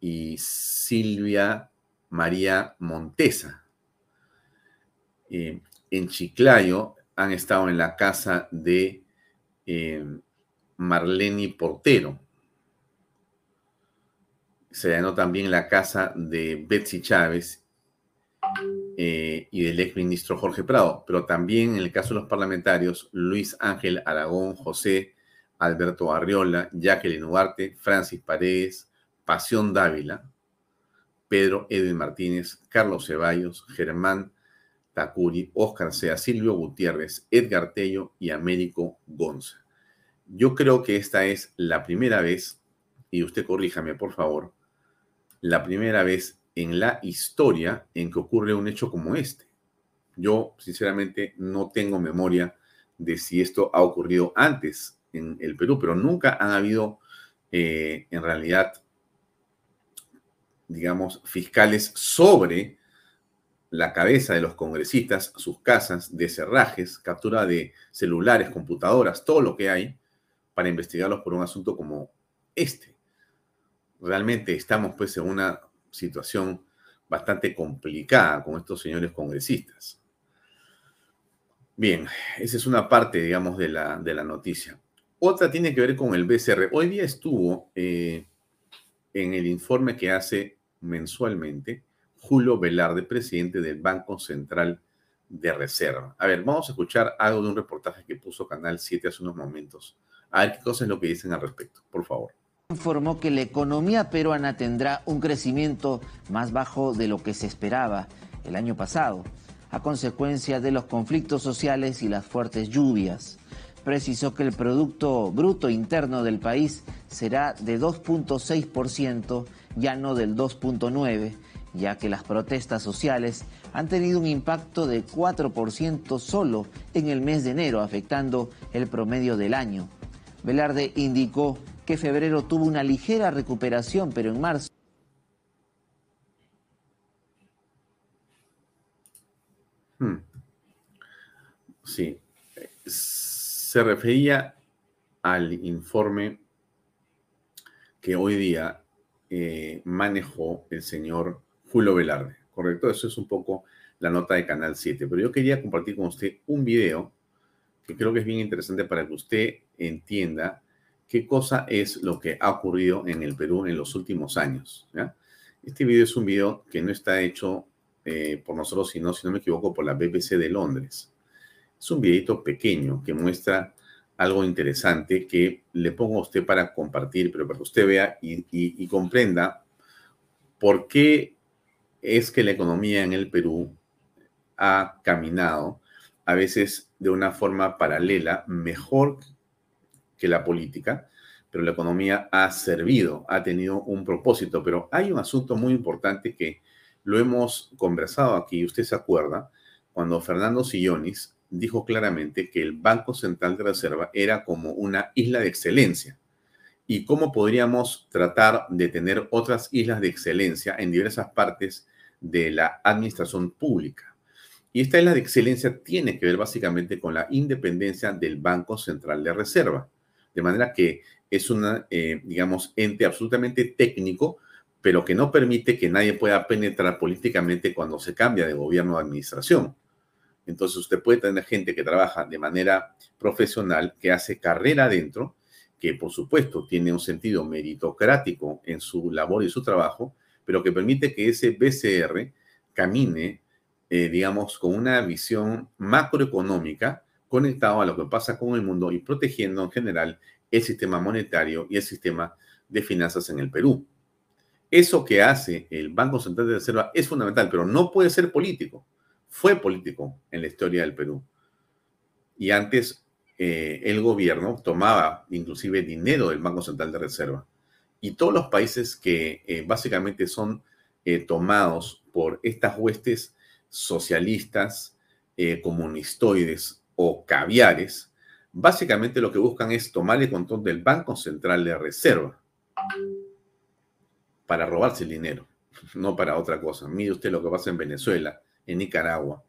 y Silvia María Montesa. Eh, en Chiclayo han estado en la casa de eh, Marlene Portero. Se llenó también la casa de Betsy Chávez eh, y del exministro Jorge Prado, pero también en el caso de los parlamentarios, Luis Ángel Aragón, José Alberto Arriola, Jacqueline Duarte, Francis Paredes, Pasión Dávila, Pedro Edwin Martínez, Carlos Ceballos, Germán Tacuri, Oscar Sea, Silvio Gutiérrez, Edgar Tello y Américo Gonza. Yo creo que esta es la primera vez, y usted corríjame por favor, la primera vez en la historia en que ocurre un hecho como este. Yo, sinceramente, no tengo memoria de si esto ha ocurrido antes en el Perú, pero nunca han habido, eh, en realidad, digamos, fiscales sobre la cabeza de los congresistas, sus casas, de cerrajes, captura de celulares, computadoras, todo lo que hay para investigarlos por un asunto como este. Realmente estamos pues en una situación bastante complicada con estos señores congresistas. Bien, esa es una parte, digamos, de la, de la noticia. Otra tiene que ver con el BCR. Hoy día estuvo eh, en el informe que hace mensualmente Julio Velarde, presidente del Banco Central de Reserva. A ver, vamos a escuchar algo de un reportaje que puso Canal 7 hace unos momentos. A ver qué cosas es lo que dicen al respecto, por favor informó que la economía peruana tendrá un crecimiento más bajo de lo que se esperaba el año pasado, a consecuencia de los conflictos sociales y las fuertes lluvias. Precisó que el Producto Bruto Interno del país será de 2.6% ya no del 2.9, ya que las protestas sociales han tenido un impacto de 4% solo en el mes de enero, afectando el promedio del año. Velarde indicó que febrero tuvo una ligera recuperación, pero en marzo Hmm. Sí, se refería al informe que hoy día eh, manejó el señor Julio Velarde, ¿correcto? Eso es un poco la nota de Canal 7, pero yo quería compartir con usted un video que creo que es bien interesante para que usted entienda qué cosa es lo que ha ocurrido en el Perú en los últimos años. Este video es un video que no está hecho eh, por nosotros, sino, si no me equivoco, por la BBC de Londres. Es un videito pequeño que muestra algo interesante que le pongo a usted para compartir, pero para que usted vea y, comprenda por qué es que la economía en el Perú ha caminado a veces de una forma paralela, mejor que la política, pero la economía ha servido, ha tenido un propósito. Pero hay un asunto muy importante que lo hemos conversado aquí, usted se acuerda, cuando Fernando Sillonis dijo claramente que el Banco Central de Reserva era como una isla de excelencia. ¿Y cómo podríamos tratar de tener otras islas de excelencia en diversas partes de la administración pública? Y esta isla de excelencia tiene que ver básicamente con la independencia del Banco Central de Reserva. De manera que es un, eh, digamos, ente absolutamente técnico pero que no permite que nadie pueda penetrar políticamente cuando se cambia de gobierno o administración. Entonces usted puede tener gente que trabaja de manera profesional, que hace carrera adentro, que por supuesto tiene un sentido meritocrático en su labor y su trabajo, pero que permite que ese BCR camine, eh, digamos, con una visión macroeconómica conectado a lo que pasa con el mundo y protegiendo en general el sistema monetario y el sistema de finanzas en el Perú. Eso que hace el Banco Central de Reserva es fundamental, pero no puede ser político. Fue político en la historia del Perú. Y antes eh, el gobierno tomaba inclusive dinero del Banco Central de Reserva. Y todos los países que eh, básicamente son eh, tomados por estas huestes socialistas, comunistoides o caviares, básicamente lo que buscan es tomar el control del Banco Central de Reserva para robarse el dinero, no para otra cosa. Mire usted lo que pasa en Venezuela, en Nicaragua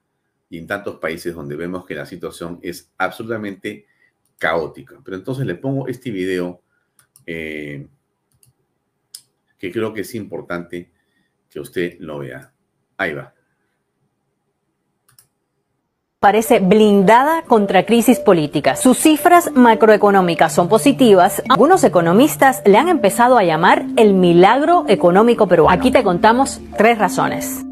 y en tantos países donde vemos que la situación es absolutamente caótica. Pero entonces le pongo este video eh, que creo que es importante que usted lo vea. Ahí va parece blindada contra crisis políticas. Sus cifras macroeconómicas son positivas. Algunos economistas le han empezado a llamar el milagro económico peruano. Aquí te contamos tres razones.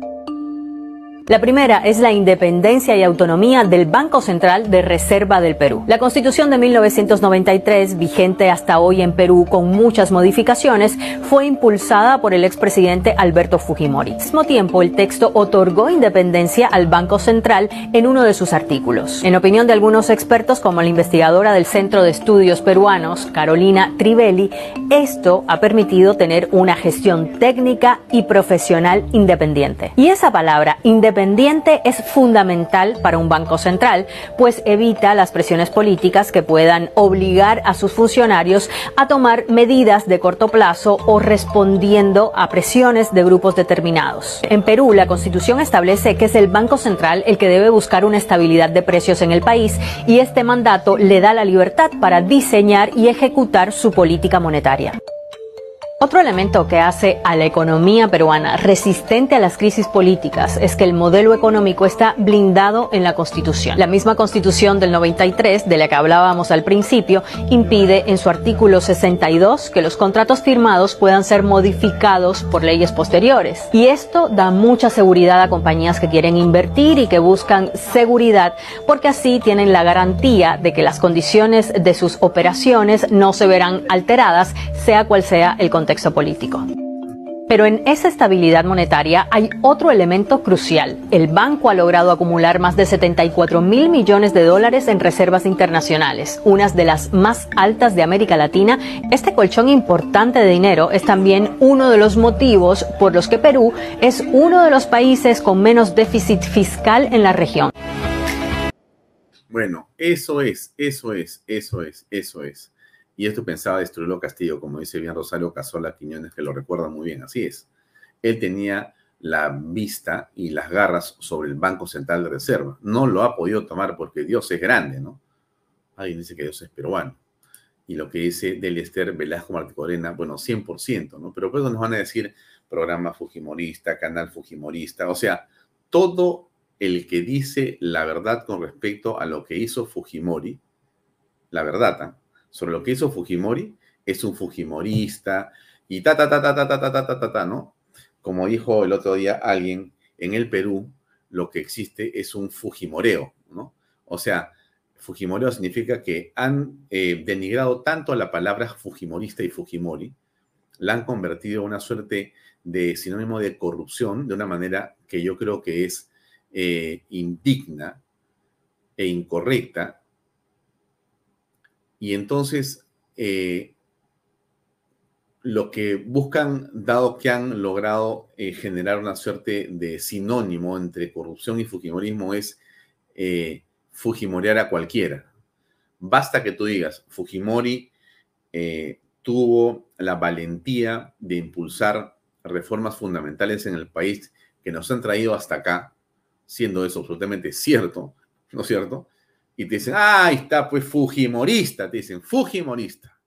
La primera es la independencia y autonomía del Banco Central de Reserva del Perú. La Constitución de 1993, vigente hasta hoy en Perú con muchas modificaciones, fue impulsada por el expresidente Alberto Fujimori. Al mismo tiempo, el texto otorgó independencia al Banco Central en uno de sus artículos. En opinión de algunos expertos, como la investigadora del Centro de Estudios Peruanos, Carolina Trivelli, esto ha permitido tener una gestión técnica y profesional independiente. Y esa palabra, independiente, independiente es fundamental para un banco central, pues evita las presiones políticas que puedan obligar a sus funcionarios a tomar medidas de corto plazo o respondiendo a presiones de grupos determinados. En Perú, la Constitución establece que es el Banco Central el que debe buscar una estabilidad de precios en el país y este mandato le da la libertad para diseñar y ejecutar su política monetaria. Otro elemento que hace a la economía peruana resistente a las crisis políticas es que el modelo económico está blindado en la Constitución. La misma Constitución del 93, de la que hablábamos al principio, impide en su artículo 62 que los contratos firmados puedan ser modificados por leyes posteriores. Y esto da mucha seguridad a compañías que quieren invertir y que buscan seguridad porque así tienen la garantía de que las condiciones de sus operaciones no se verán alteradas, sea cual sea el contexto político. Pero en esa estabilidad monetaria hay otro elemento crucial. El banco ha logrado acumular más de 74 mil millones de dólares en reservas internacionales, unas de las más altas de América Latina. Este colchón importante de dinero es también uno de los motivos por los que Perú es uno de los países con menos déficit fiscal en la región. Bueno, eso es, eso es, eso es, eso es. Y esto pensaba destruirlo Castillo, como dice bien Rosario Casola Quiñones, que lo recuerda muy bien, así es. Él tenía la vista y las garras sobre el Banco Central de Reserva. No lo ha podido tomar porque Dios es grande, ¿no? Alguien dice que Dios es peruano. Y lo que dice Delester Velasco Marticorena, bueno, 100%, ¿no? Pero luego nos van a decir programa Fujimorista, canal Fujimorista, o sea, todo el que dice la verdad con respecto a lo que hizo Fujimori, la verdad, ¿ah? Sobre lo que hizo Fujimori, es un Fujimorista y ta, ta, ta, ta, ta, ta, ta, ta, ta, ta, ¿no? Como dijo el otro día alguien, en el Perú lo que existe es un Fujimoreo, ¿no? O sea, Fujimoreo significa que han eh, denigrado tanto la palabra Fujimorista y Fujimori, la han convertido en una suerte de sinónimo de corrupción de una manera que yo creo que es eh, indigna e incorrecta y entonces, eh, lo que buscan, dado que han logrado eh, generar una suerte de sinónimo entre corrupción y fujimorismo, es eh, fujimorear a cualquiera. Basta que tú digas, Fujimori tuvo la valentía de impulsar reformas fundamentales en el país que nos han traído hasta acá, siendo eso absolutamente cierto, ¿no es cierto? Y te dicen, ah, ahí está, pues Fujimorista, te dicen, Fujimorista.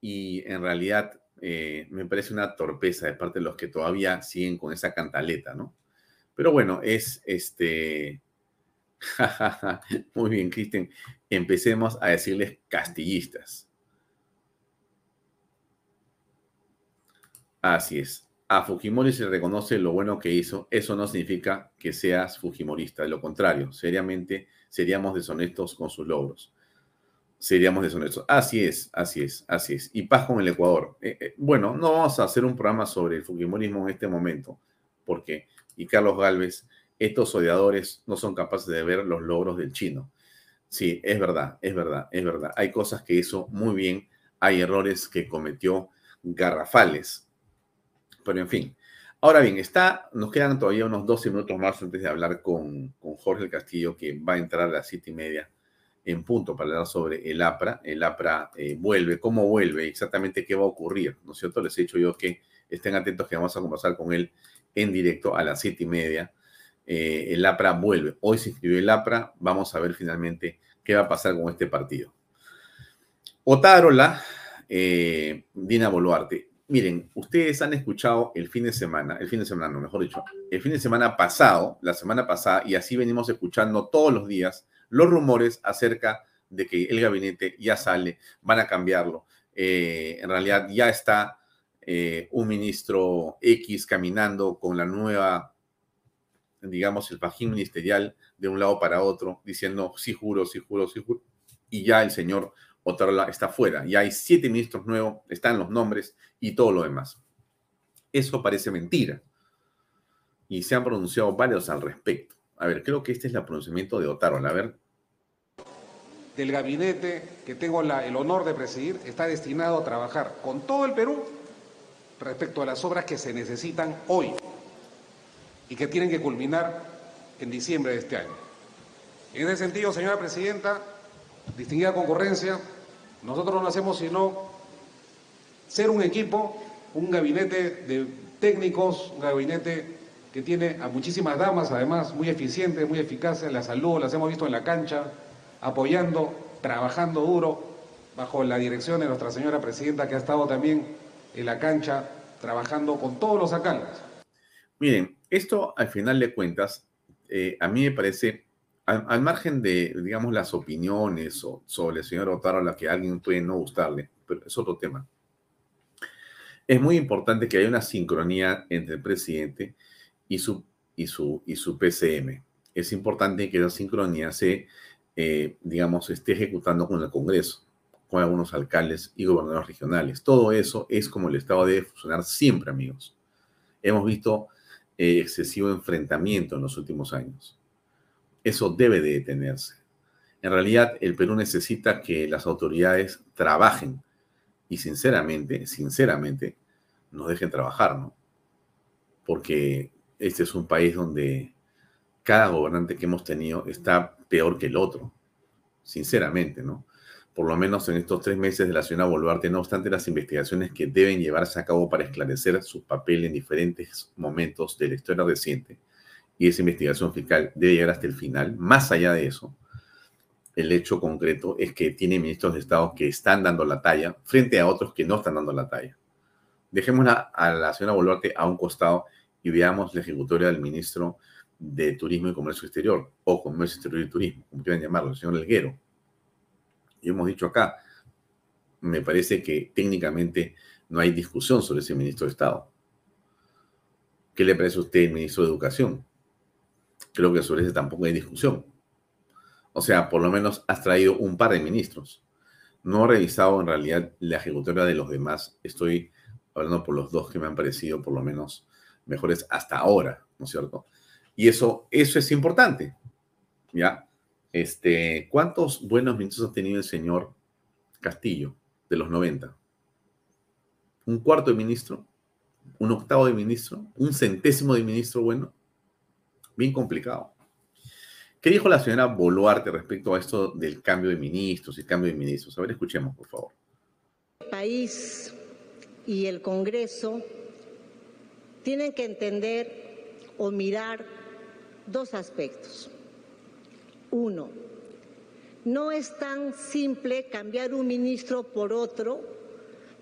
Y en realidad eh, me parece una torpeza de parte de los que todavía siguen con esa cantaleta, ¿no? Pero bueno, es este... Muy bien, Cristian. Empecemos a decirles castillistas. Así es a Fujimori se reconoce lo bueno que hizo, eso no significa que seas Fujimorista. De lo contrario, seriamente seríamos deshonestos con sus logros. Seríamos deshonestos. Así es, así es, así es. Y paz con el Ecuador. Eh, eh, bueno, no vamos a hacer un programa sobre el Fujimorismo en este momento, porque, y Carlos Galvez, estos odiadores no son capaces de ver los logros del chino. Sí, es verdad, es verdad, es verdad. Hay cosas que hizo muy bien, hay errores que cometió garrafales, pero en fin. Ahora bien, está, nos quedan todavía unos 12 minutos más antes de hablar con, Jorge el Castillo, que va a entrar a las siete y media en punto para hablar sobre el APRA. El APRA eh, vuelve, cómo vuelve, exactamente qué va a ocurrir, ¿no es cierto? Les he dicho yo que estén atentos que vamos a conversar con él en directo a las siete y media. Eh, el APRA vuelve. Hoy se inscribió el APRA. Vamos a ver finalmente qué va a pasar con este partido. Otárola, eh, Dina Boluarte. Miren, ustedes han escuchado el fin de semana, el fin de semana, no, mejor dicho, el fin de semana pasado, la semana pasada, y así venimos escuchando todos los días los rumores acerca de que el gabinete ya sale, van a cambiarlo. Eh, en realidad ya está eh, un ministro X caminando con la nueva, digamos, el fajín ministerial de un lado para otro, diciendo sí juro, sí juro, sí juro, y ya el señor Otarola está fuera. Ya hay siete ministros nuevos, están los nombres y todo lo demás. Eso parece mentira. Y se han pronunciado varios al respecto. A ver, creo que este es el pronunciamiento de Otarola. A ver. Del gabinete que tengo el honor de presidir está destinado a trabajar con todo el Perú respecto a las obras que se necesitan hoy y que tienen que culminar en diciembre de este año. En ese sentido, señora presidenta, distinguida concurrencia, nosotros no hacemos sino ser un equipo, un gabinete de técnicos, un gabinete que tiene a muchísimas damas, además, muy eficientes, muy eficaces, la salud, las hemos visto en la cancha, apoyando, trabajando duro, bajo la dirección de nuestra señora presidenta, que ha estado también en la cancha, trabajando con todos los alcaldes. Miren, esto al final de cuentas, eh, a mí me parece al, margen de, digamos, las opiniones sobre el señor Otaro, la que a alguien puede no gustarle, pero es otro tema. Es muy importante que haya una sincronía entre el presidente y su, y su, y su PCM. Es importante que esa sincronía se, eh, digamos, esté ejecutando con el Congreso. con algunos alcaldes y gobernadores regionales. Todo eso es como el Estado debe funcionar siempre, amigos. Hemos visto eh, excesivo enfrentamiento en los últimos años. Eso debe de detenerse. En realidad, el Perú necesita que las autoridades trabajen y sinceramente, sinceramente, nos dejen trabajar, ¿no? Porque este es un país donde cada gobernante que hemos tenido está peor que el otro, sinceramente, ¿no? Por lo menos en estos tres meses de la señora Boluarte, no obstante las investigaciones que deben llevarse a cabo para esclarecer su papel en diferentes momentos de la historia reciente, y esa investigación fiscal debe llegar hasta el final, más allá de eso, el hecho concreto es que tiene ministros de Estado que están dando la talla frente a otros que no están dando la talla. Dejémosla a la señora Boluarte a un costado y veamos la ejecutoria del ministro de Turismo y Comercio Exterior, o Comercio Exterior y Turismo, como quieran llamarlo, el señor Elguero. Y hemos dicho acá, me parece que técnicamente no hay discusión sobre ese ministro de Estado. ¿Qué le parece a usted el ministro de Educación? Creo que sobre ese tampoco hay discusión. O sea, por lo menos has traído un par de ministros. No he revisado en realidad la ejecutoria de los demás. Estoy hablando por los dos que me han parecido por lo menos mejores hasta ahora, ¿no es cierto? Y eso, eso es importante, ¿ya? Este, ¿Cuántos buenos ministros ha tenido el señor Castillo de los 90? ¿Un cuarto de ministro? ¿Un octavo de ministro? ¿Un centésimo de ministro bueno? Bien complicado. ¿Qué dijo la señora Boluarte respecto a esto del cambio de ministros y cambio de ministros? A ver, escuchemos, por favor. El país y el Congreso tienen que entender o mirar dos aspectos. Uno, no es tan simple cambiar un ministro por otro,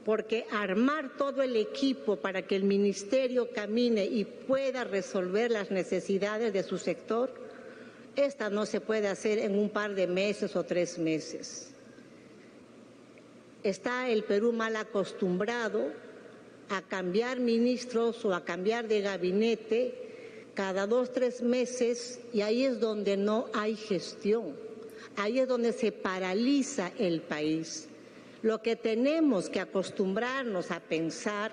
porque armar todo el equipo para que el ministerio camine y pueda resolver las necesidades de su sector esta no se puede hacer en un par de meses o tres meses. Está el Perú mal acostumbrado a cambiar ministros o a cambiar de gabinete cada dos, tres meses y ahí es donde no hay gestión. Ahí es donde se paraliza el país. Lo que tenemos que acostumbrarnos a pensar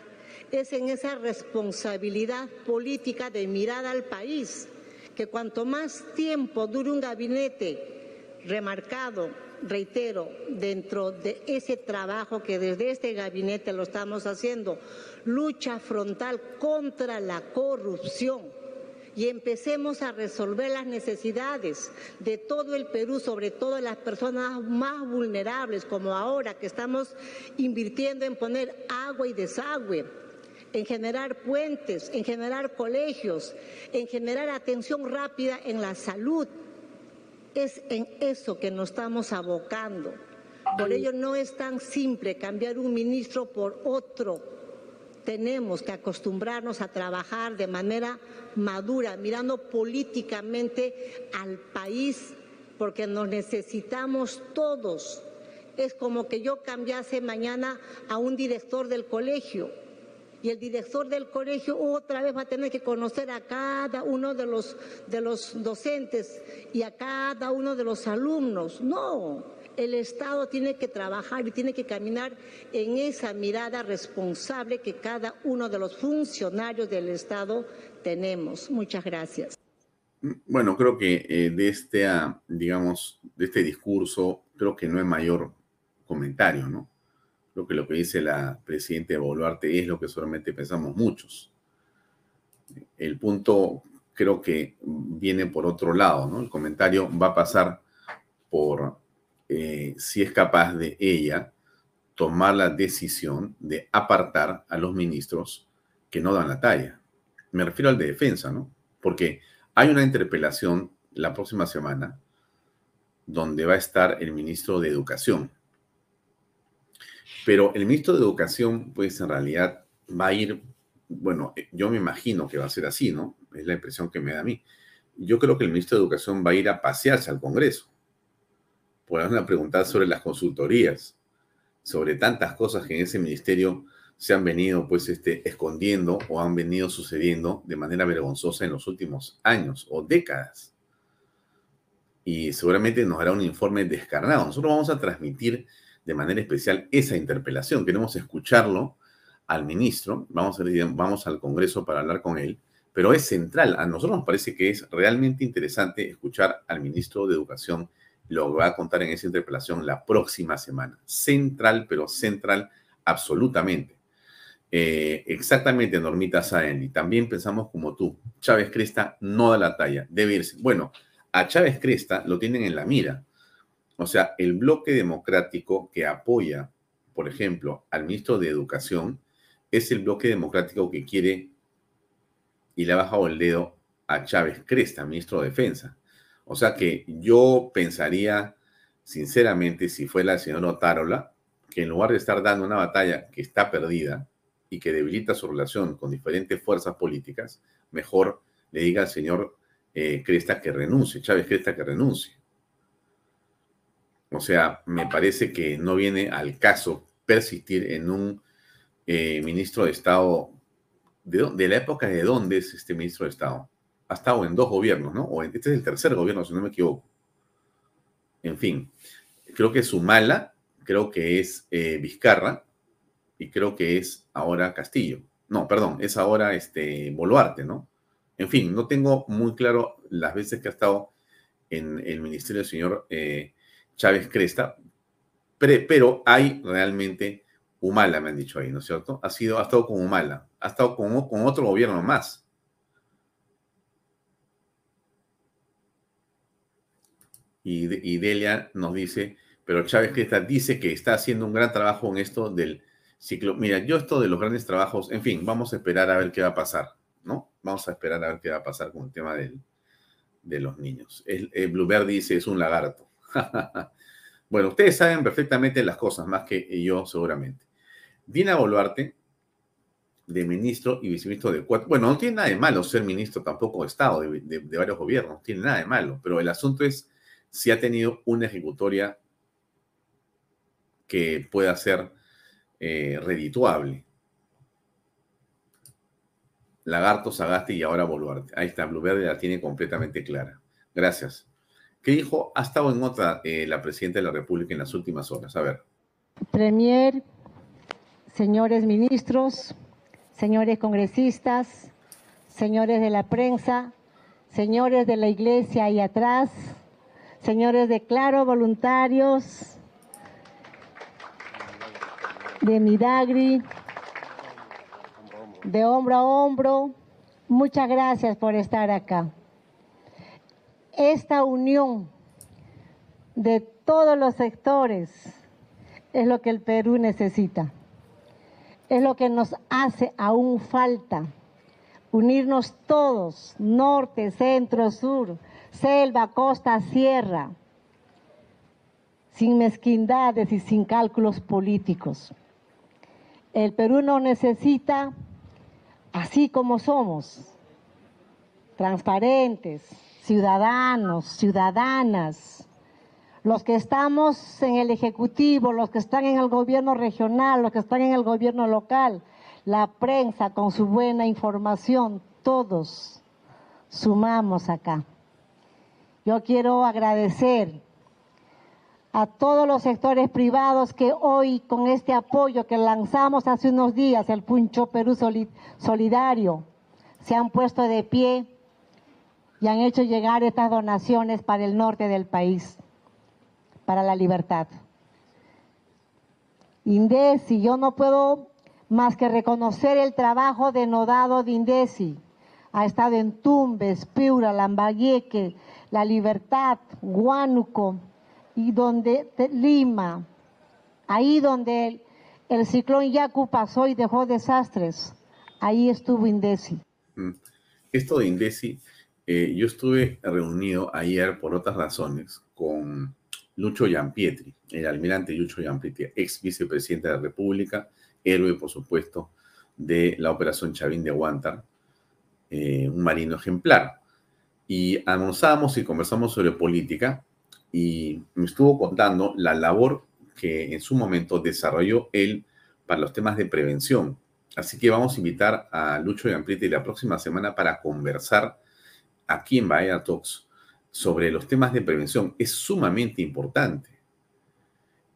es en esa responsabilidad política de mirar al país que cuanto más tiempo dure un gabinete remarcado, reitero, dentro de ese trabajo que desde este gabinete lo estamos haciendo, lucha frontal contra la corrupción y empecemos a resolver las necesidades de todo el Perú, sobre todo las personas más vulnerables, como ahora que estamos invirtiendo en poner agua y desagüe, en generar puentes, en generar colegios, en generar atención rápida en la salud. Es en eso que nos estamos abocando. Por ello no es tan simple cambiar un ministro por otro. Tenemos que acostumbrarnos a trabajar de manera madura, mirando políticamente al país, porque nos necesitamos todos. Es como que yo cambiase mañana a un director del colegio y el director del colegio otra vez va a tener que conocer a cada uno de los, de los docentes y a cada uno de los alumnos. No, el Estado tiene que trabajar y tiene que caminar en esa mirada responsable que cada uno de los funcionarios del Estado tenemos. Muchas gracias. Bueno, creo que eh, de este, ah, digamos, de este discurso, creo que no hay mayor comentario, ¿no? Creo que lo que dice la presidenta Boluarte es lo que solamente pensamos muchos. El punto creo que viene por otro lado, ¿no? El comentario va a pasar por eh, si es capaz de ella tomar la decisión de apartar a los ministros que no dan la talla. Me refiero al de defensa, ¿no? Porque hay una interpelación la próxima semana donde va a estar el ministro de Educación, pero el ministro de Educación, pues en realidad va a ir, bueno, eh, yo me imagino que va a ser así, ¿no? Es la impresión que me da a mí. Yo creo que el ministro de Educación va a ir a pasearse al Congreso. Podrán preguntar sobre las consultorías, sobre tantas cosas que en ese ministerio se han venido pues este, escondiendo o han venido sucediendo de manera vergonzosa en los últimos años o décadas. Y seguramente nos hará un informe descarnado. Nosotros vamos a transmitir de manera especial esa interpelación. Queremos escucharlo al ministro, vamos, a, vamos al Congreso para hablar con él, pero es central. A nosotros nos parece que es realmente interesante escuchar al ministro de Educación lo va a contar en esa interpelación la próxima semana. Central, pero central absolutamente. Eh, exactamente, Normita y También pensamos como tú. Chávez Cresta no da la talla, debe irse. Bueno, a Chávez Cresta lo tienen en la mira. O sea, el bloque democrático que apoya, por ejemplo, al ministro de Educación, es el bloque democrático que quiere y le ha bajado el dedo a Chávez Cresta, ministro de Defensa. O sea que yo pensaría, sinceramente, si fuera el señor Otárola, que en lugar de estar dando una batalla que está perdida y que debilita su relación con diferentes fuerzas políticas, mejor le diga al señor eh, Cresta que renuncie, Chávez Cresta que renuncie. O sea, me parece que no viene al caso persistir en un eh, ministro de Estado. ¿de, ¿De la época de dónde es este ministro de Estado? Ha estado en dos gobiernos, ¿no? O este es el tercer gobierno, si no me equivoco. En fin, creo que es Humala, creo que es eh, Vizcarra y creo que es ahora Castillo. No, perdón, es ahora este Boluarte, ¿no? En fin, no tengo muy claro las veces que ha estado en el ministerio del señor eh, Chávez Cresta, pero hay realmente Humala, me han dicho ahí, ¿no es cierto? Ha, sido, ha estado con Humala, ha estado con, con otro gobierno más. Y, y, Delia nos dice, pero Chávez Cresta dice que está haciendo un gran trabajo en esto del ciclo. Mira, yo esto de los grandes trabajos, en fin, vamos a esperar a ver qué va a pasar, ¿no? Vamos a esperar a ver qué va a pasar con el tema del, de los niños. El, el Bluebird dice, es un lagarto. bueno, ustedes saben perfectamente las cosas, más que yo seguramente. Dina Boluarte, de ministro y viceministro de cuatro. Bueno, no tiene nada de malo ser ministro tampoco de Estado de, varios gobiernos, no tiene nada de malo, pero el asunto es si ha tenido una ejecutoria que pueda ser eh, redituable. Lagarto, Sagasti y ahora Boluarte. Ahí está, Blueverde la tiene completamente clara. Gracias. ¿Qué dijo? Ha estado en otra eh, la presidenta de la República en las últimas horas. A ver. Premier, señores ministros, señores congresistas, señores de la prensa, señores de la iglesia ahí atrás, señores de Claro, voluntarios, de Midagri, de hombro a hombro, muchas gracias por estar acá esta unión de todos los sectores es lo que el Perú necesita. Es lo que nos hace aún falta. Unirnos todos, norte, centro, sur, selva, costa, sierra, sin mezquindades y sin cálculos políticos. El Perú nos necesita así como somos, transparentes, ciudadanos, ciudadanas, los que estamos en el Ejecutivo, los que están en el gobierno regional, los que están en el gobierno local, la prensa con su buena información, todos sumamos acá. Yo quiero agradecer a todos los sectores privados que hoy con este apoyo que lanzamos hace unos días, el Puncho Perú Solidario, se han puesto de pie y han hecho llegar estas donaciones para el norte del país, para la libertad. Indesi, yo no puedo más que reconocer el trabajo denodado de Indesi. Ha estado en Tumbes, Piura, Lambayeque, La Libertad, Huánuco y donde Lima, ahí donde el, ciclón Yacu pasó y dejó desastres, ahí estuvo Indesi. Mm. Esto de Indesi eh, yo estuve reunido ayer por otras razones con Lucho Giampietri, el almirante Lucho Giampietri, ex vicepresidente de la República, héroe, por supuesto, de la operación Chavín de Huántar, eh, un marino ejemplar. Y almorzábamos y conversamos sobre política y me estuvo contando la labor que en su momento desarrolló él para los temas de prevención. Así que vamos a invitar a Lucho Giampietri la próxima semana para conversar aquí en Bahía Talks sobre los temas de prevención es sumamente importante.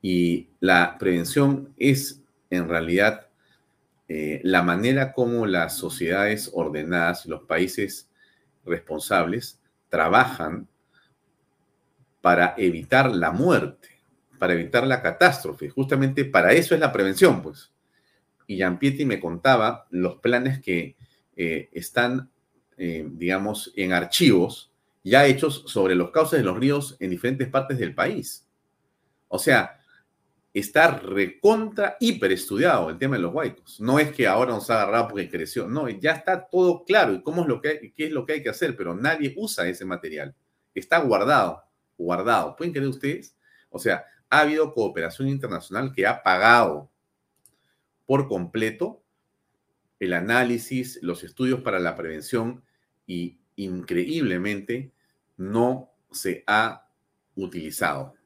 Y la prevención es en realidad eh, la manera como las sociedades ordenadas, los países responsables, trabajan para evitar la muerte, para evitar la catástrofe. Justamente para eso es la prevención, pues. Y Jean Pietri me contaba los planes que eh, están, eh, digamos, en archivos ya hechos sobre los cauces de los ríos en diferentes partes del país. O sea, está recontra hiper estudiado el tema de los huaicos. No es que ahora nos ha agarrado porque creció, no, ya está todo claro y cómo es lo que qué es lo que hay que hacer, pero nadie usa ese material. Está guardado, guardado. ¿Pueden creer ustedes? O sea, ha habido cooperación internacional que ha pagado por completo el análisis, los estudios para la prevención y increíblemente no se ha utilizado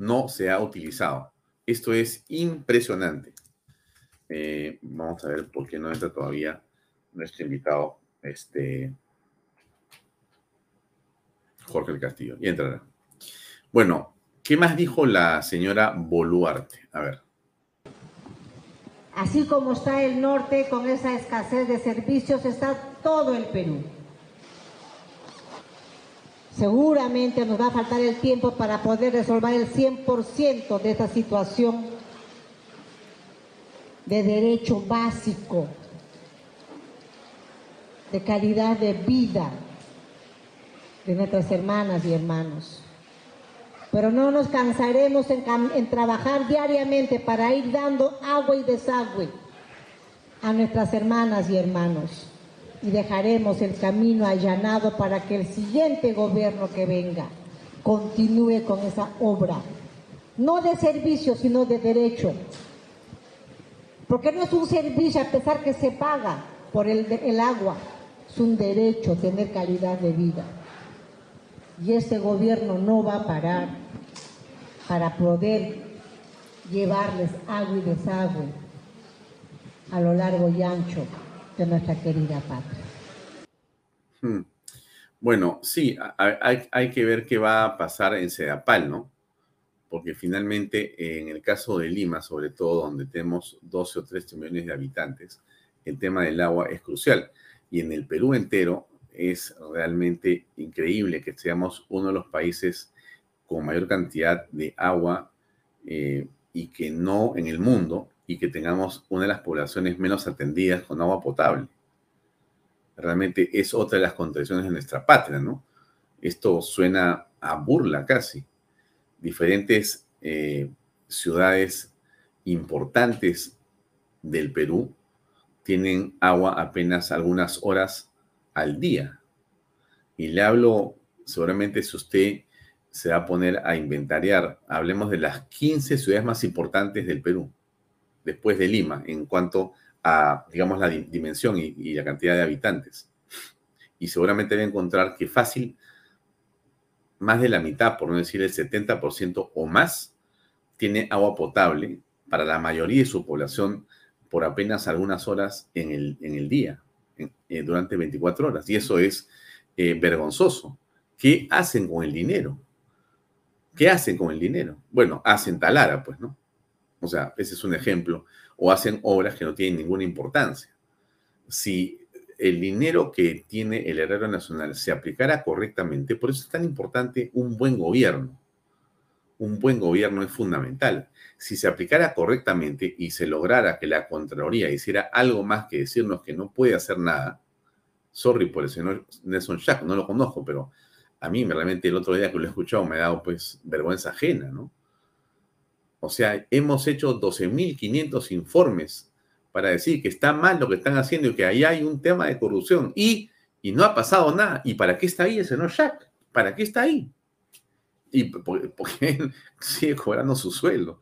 no se ha utilizado. Esto es impresionante. Eh, vamos a ver por qué no entra todavía nuestro invitado, este Jorge el Castillo. Y entrará. Bueno, ¿qué más dijo la señora Boluarte? A ver. Así como está el norte con esa escasez de servicios, está todo el Perú. Seguramente nos va a faltar el tiempo para poder resolver el 100% de esta situación de derecho básico, de calidad de vida de nuestras hermanas y hermanos. Pero no nos cansaremos en, en trabajar diariamente para ir dando agua y desagüe a nuestras hermanas y hermanos y dejaremos el camino allanado para que el siguiente gobierno que venga continúe con esa obra, no de servicio, sino de derecho. Porque no es un servicio a pesar que se paga por el, el agua, es un derecho tener calidad de vida. Y este gobierno no va a parar para poder llevarles agua y desagüe a lo largo y ancho de nuestra querida patria. Hmm. Bueno, sí, hay, que ver qué va a pasar en Sedapal, ¿no? Porque finalmente en el caso de Lima, sobre todo donde tenemos 12 o 13 millones de habitantes, el tema del agua es crucial. Y en el Perú entero es realmente increíble que seamos uno de los países con mayor cantidad de agua eh, y que no en el mundo y que tengamos una de las poblaciones menos atendidas con agua potable. Realmente es otra de las contradicciones de nuestra patria, ¿no? Esto suena a burla casi. Diferentes eh, ciudades importantes del Perú tienen agua apenas algunas horas al día. Y le hablo, seguramente si usted se va a poner a inventariar, hablemos de las 15 ciudades más importantes del Perú después de Lima en cuanto a, digamos, la dimensión y, la cantidad de habitantes. Y seguramente va a encontrar que fácil, más de la mitad, por no decir el 70% o más, tiene agua potable para la mayoría de su población por apenas algunas horas en el, en el día, eh, durante 24 horas. Y eso es eh, vergonzoso. ¿Qué hacen con el dinero? ¿Qué hacen con el dinero? Bueno, hacen talara, pues, ¿no? O sea, ese es un ejemplo. O hacen obras que no tienen ninguna importancia. Si el dinero que tiene el herrero nacional se aplicara correctamente, por eso es tan importante un buen gobierno. Un buen gobierno es fundamental. Si se aplicara correctamente y se lograra que la Contraloría hiciera algo más que decirnos que no puede hacer nada, sorry por el señor Nelson Jack, no lo conozco, pero a mí realmente el otro día que lo he escuchado me ha dado pues vergüenza ajena, ¿no? O sea, hemos hecho 12.500 informes para decir que está mal lo que están haciendo y que ahí hay un tema de corrupción y, y no ha pasado nada. ¿Y para qué está ahí el señor Jack? ¿Para qué está ahí? Y porque, él sigue cobrando su sueldo,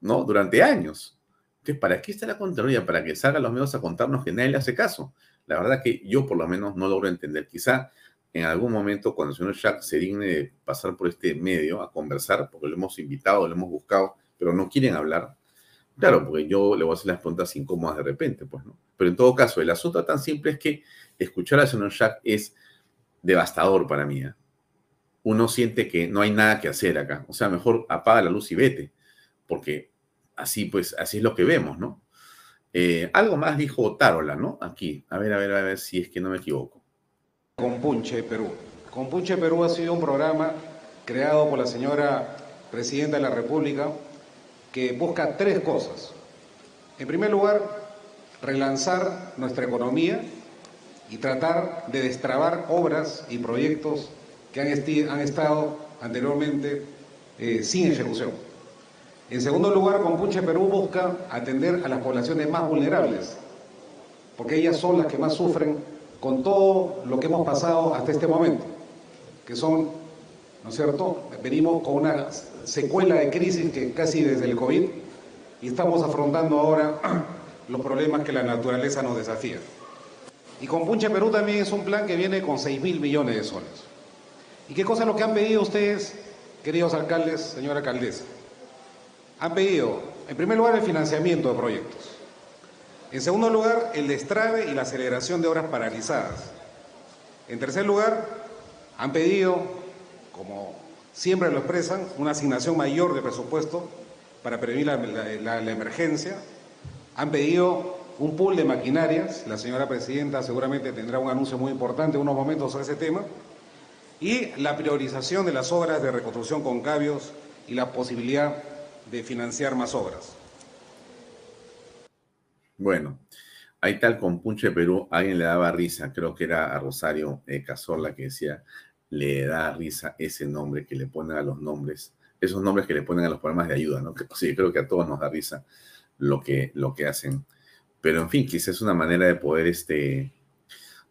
¿no? Durante años. Entonces, ¿para qué está la Contraloría? Para que salgan los medios a contarnos que nadie le hace caso. La verdad que yo por lo menos no logro entender. Quizá en algún momento cuando el señor Jack se digne de pasar por este medio a conversar, porque lo hemos invitado, lo hemos buscado, pero no quieren hablar, claro, porque yo le voy a hacer las preguntas incómodas de repente, pues, ¿no? Pero en todo caso, el asunto tan simple es que escuchar al señor Jack es devastador para mí. ¿eh? Uno siente que no hay nada que hacer acá. O sea, mejor apaga la luz y vete. porque así pues, así es lo que vemos, ¿no? Eh, algo más dijo Tarola, ¿no? Aquí, a ver, a ver, a ver si es que no me equivoco. Compunche Perú. Compunche Perú ha sido un programa creado por la señora Presidenta de la República que busca tres cosas. En primer lugar, relanzar nuestra economía y tratar de destrabar obras y proyectos que han, han estado anteriormente eh, sin ejecución. En segundo lugar, Compunche Perú busca atender a las poblaciones más vulnerables, porque ellas son las que más sufren con todo lo que hemos pasado hasta este momento, que son, ¿no es cierto? Venimos con una secuela de crisis que casi desde el COVID y estamos afrontando ahora los problemas que la naturaleza nos desafía. Y Compunche Perú también es un plan que viene con 6 mil millones de soles. ¿Y qué cosa es lo que han pedido ustedes, queridos alcaldes, señora alcaldesa? han pedido, en primer lugar, el financiamiento de proyectos. En segundo lugar, el destrave y la aceleración de obras paralizadas. En tercer lugar, han pedido, como siempre lo expresan, una asignación mayor de presupuesto para prevenir la, emergencia. Han pedido un pool de maquinarias. La señora presidenta seguramente tendrá un anuncio muy importante en unos momentos sobre ese tema. Y la priorización de las obras de reconstrucción con cabios y la posibilidad de financiar más obras. Bueno, ahí tal con Punche Perú, alguien le daba risa, creo que era a Rosario eh, Cazorla que decía, le da risa ese nombre que le ponen a los nombres, esos nombres que le ponen a los programas de ayuda, ¿no? Sí, creo que a todos nos da risa lo que, lo que hacen. Pero en fin, quizás es una manera de poder este,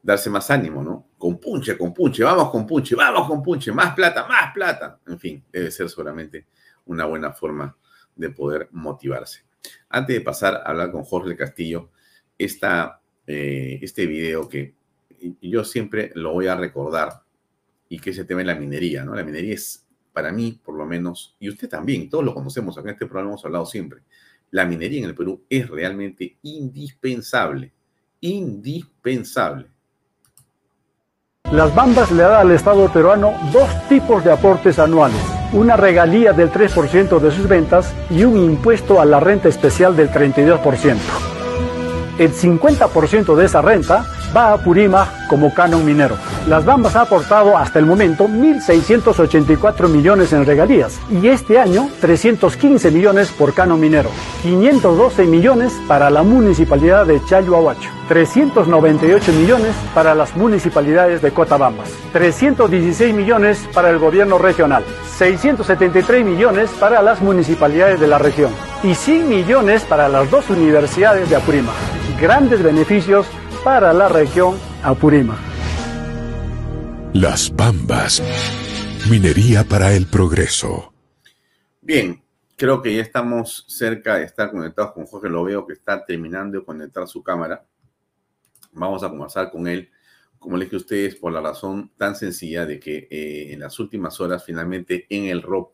darse más ánimo, ¿no? Con punche, con punche, vamos con punche, vamos con punche, más plata, más plata. En fin, debe ser seguramente una buena forma de poder motivarse. Antes de pasar a hablar con Jorge Castillo, esta, eh, este video que yo siempre lo voy a recordar y que es el tema de la minería, ¿no? La minería es, para mí, por lo menos, y usted también, todos lo conocemos, acá en este programa hemos hablado siempre, la minería en el Perú es realmente indispensable, indispensable. Las Bambas le da al Estado peruano dos tipos de aportes anuales una regalía del 3% de sus ventas y un impuesto a la renta especial del 32%. El 50% de esa renta va a Purima como canon minero. Las Bambas ha aportado hasta el momento 1.684 millones en regalías y este año 315 millones por canon minero, 512 millones para la municipalidad de Chayoahuacho, 398 millones para las municipalidades de Cotabambas, 316 millones para el gobierno regional, 673 millones para las municipalidades de la región y 100 millones para las dos universidades de Apurima. Grandes beneficios para la región Apurima. Las Bambas. Minería para el progreso. Bien, creo que ya estamos cerca de estar conectados con Jorge. Lo veo que está terminando de conectar su cámara. Vamos a conversar con él, como les dije a ustedes, por la razón tan sencilla de que eh, en las últimas horas, finalmente en el ROP,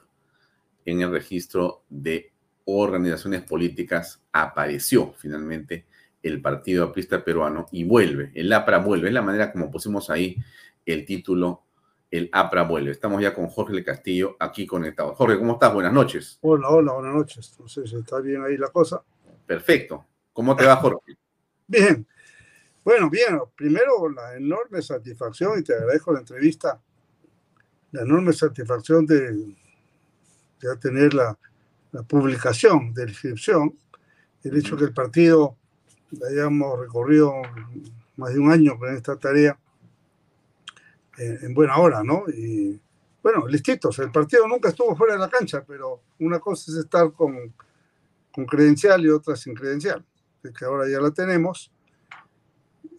en el registro de organizaciones políticas, apareció finalmente el Partido Aprista Peruano y vuelve, el APRA vuelve, es la manera como pusimos ahí el título, el APRA vuelve. Estamos ya con Jorge Castillo aquí conectado. Jorge, ¿cómo estás? Buenas noches. Hola, hola, buenas noches. Si está bien ahí la cosa. Perfecto. ¿Cómo te va, Jorge? Bien. Bueno, bien. Primero, la enorme satisfacción, y te agradezco la entrevista, la enorme satisfacción de, de tener la, la publicación de la inscripción, el hecho que el partido hayamos recorrido más de un año con esta tarea en buena hora, ¿no? Y bueno, listitos. El partido nunca estuvo fuera de la cancha, pero una cosa es estar con, con credencial y otra sin credencial, que ahora ya la tenemos.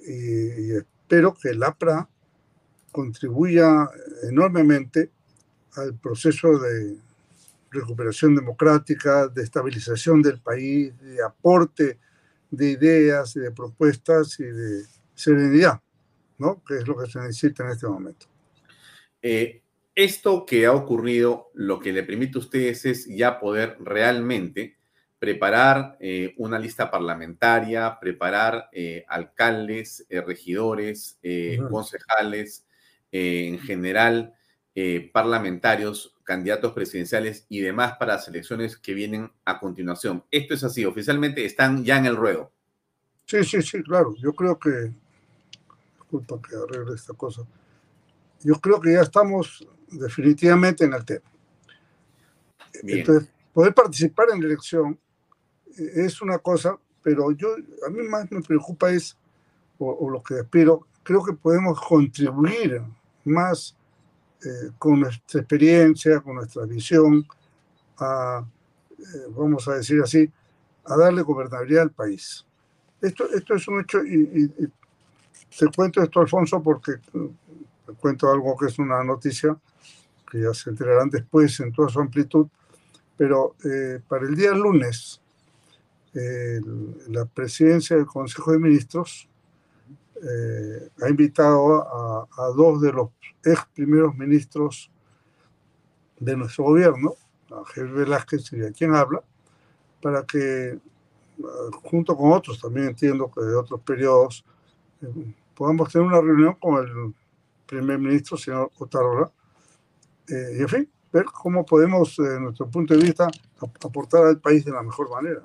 Y, espero que el APRA contribuya enormemente al proceso de recuperación democrática, de estabilización del país, de aporte de ideas y de propuestas y de serenidad, ¿no? Que es lo que se necesita en este momento. Eh, esto que ha ocurrido, lo que le permite a ustedes es ya poder realmente preparar eh, una lista parlamentaria, preparar eh, alcaldes, regidores, concejales, en general, eh, parlamentarios, candidatos presidenciales y demás para las elecciones que vienen a continuación. Esto es así, oficialmente están ya en el ruedo. Sí, sí, sí, claro. Yo creo que, disculpa que arregle esta cosa, yo creo que ya estamos definitivamente en el tema. Entonces, poder participar en la elección eh, es una cosa, pero yo, a mí más me preocupa es, o, o lo que espero, creo que podemos contribuir más eh, con nuestra experiencia, con nuestra visión, a, eh, vamos a decir así, a darle gobernabilidad al país. Esto, esto es un hecho, y, te cuento esto, Alfonso, porque eh, te cuento algo que es una noticia que ya se enterarán después en toda su amplitud, pero para el día lunes, la presidencia del Consejo de Ministros eh, ha invitado a, dos de los ex primeros ministros de nuestro gobierno, a Javier Velázquez y quien habla, para que, ah, junto con otros, también entiendo que de otros periodos, eh, podamos tener una reunión con el primer ministro, señor Otarola, eh, y en fin, ver cómo podemos, desde nuestro punto de vista, aportar al país de la mejor manera.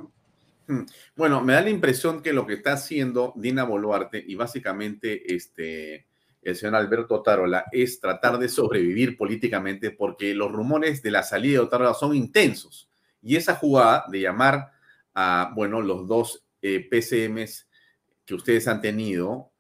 Mm, bueno, me da la impresión que lo que está haciendo Dina Boluarte y básicamente este, el señor Alberto Tarola es tratar de sobrevivir políticamente porque los rumores de la salida de Otarola son intensos. Y esa jugada de llamar a, bueno, los dos eh, PCMs que ustedes han tenido,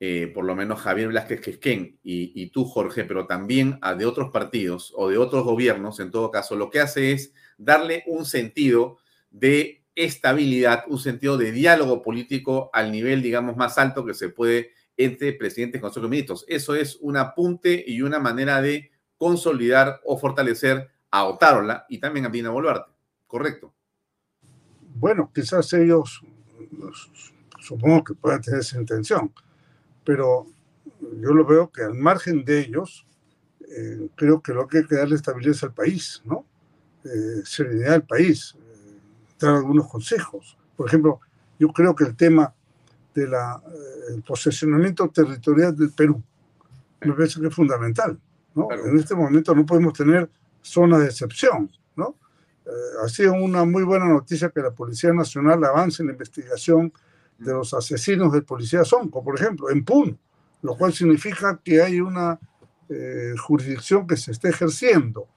eh, por lo menos Javier Blasquez Quesquén y, y tú, Jorge, pero también a de otros partidos o de otros gobiernos, en todo caso, lo que hace es darle un sentido de estabilidad, un sentido de diálogo político al nivel, digamos, más alto que se puede entre presidentes y consejo de ministros. Eso es un apunte y una manera de consolidar o fortalecer a Otárola y también a Dina Boluarte. ¿Correcto? Bueno, quizás ellos, supongo que puedan tener esa intención, pero yo lo veo que al margen de ellos, eh, creo que lo que hay que darle estabilidad al país, ¿no? Eh, serenidad al país, dar algunos consejos. Por ejemplo, yo creo que el tema del eh, posesionamiento territorial del Perú me parece que es fundamental. ¿no? En este momento no podemos tener zonas de excepción. ¿no? Eh, ha sido una muy buena noticia que la Policía Nacional avance en la investigación de los asesinos del policía Sonco, por ejemplo, en Puno, lo cual significa que hay una eh, jurisdicción que se está ejerciendo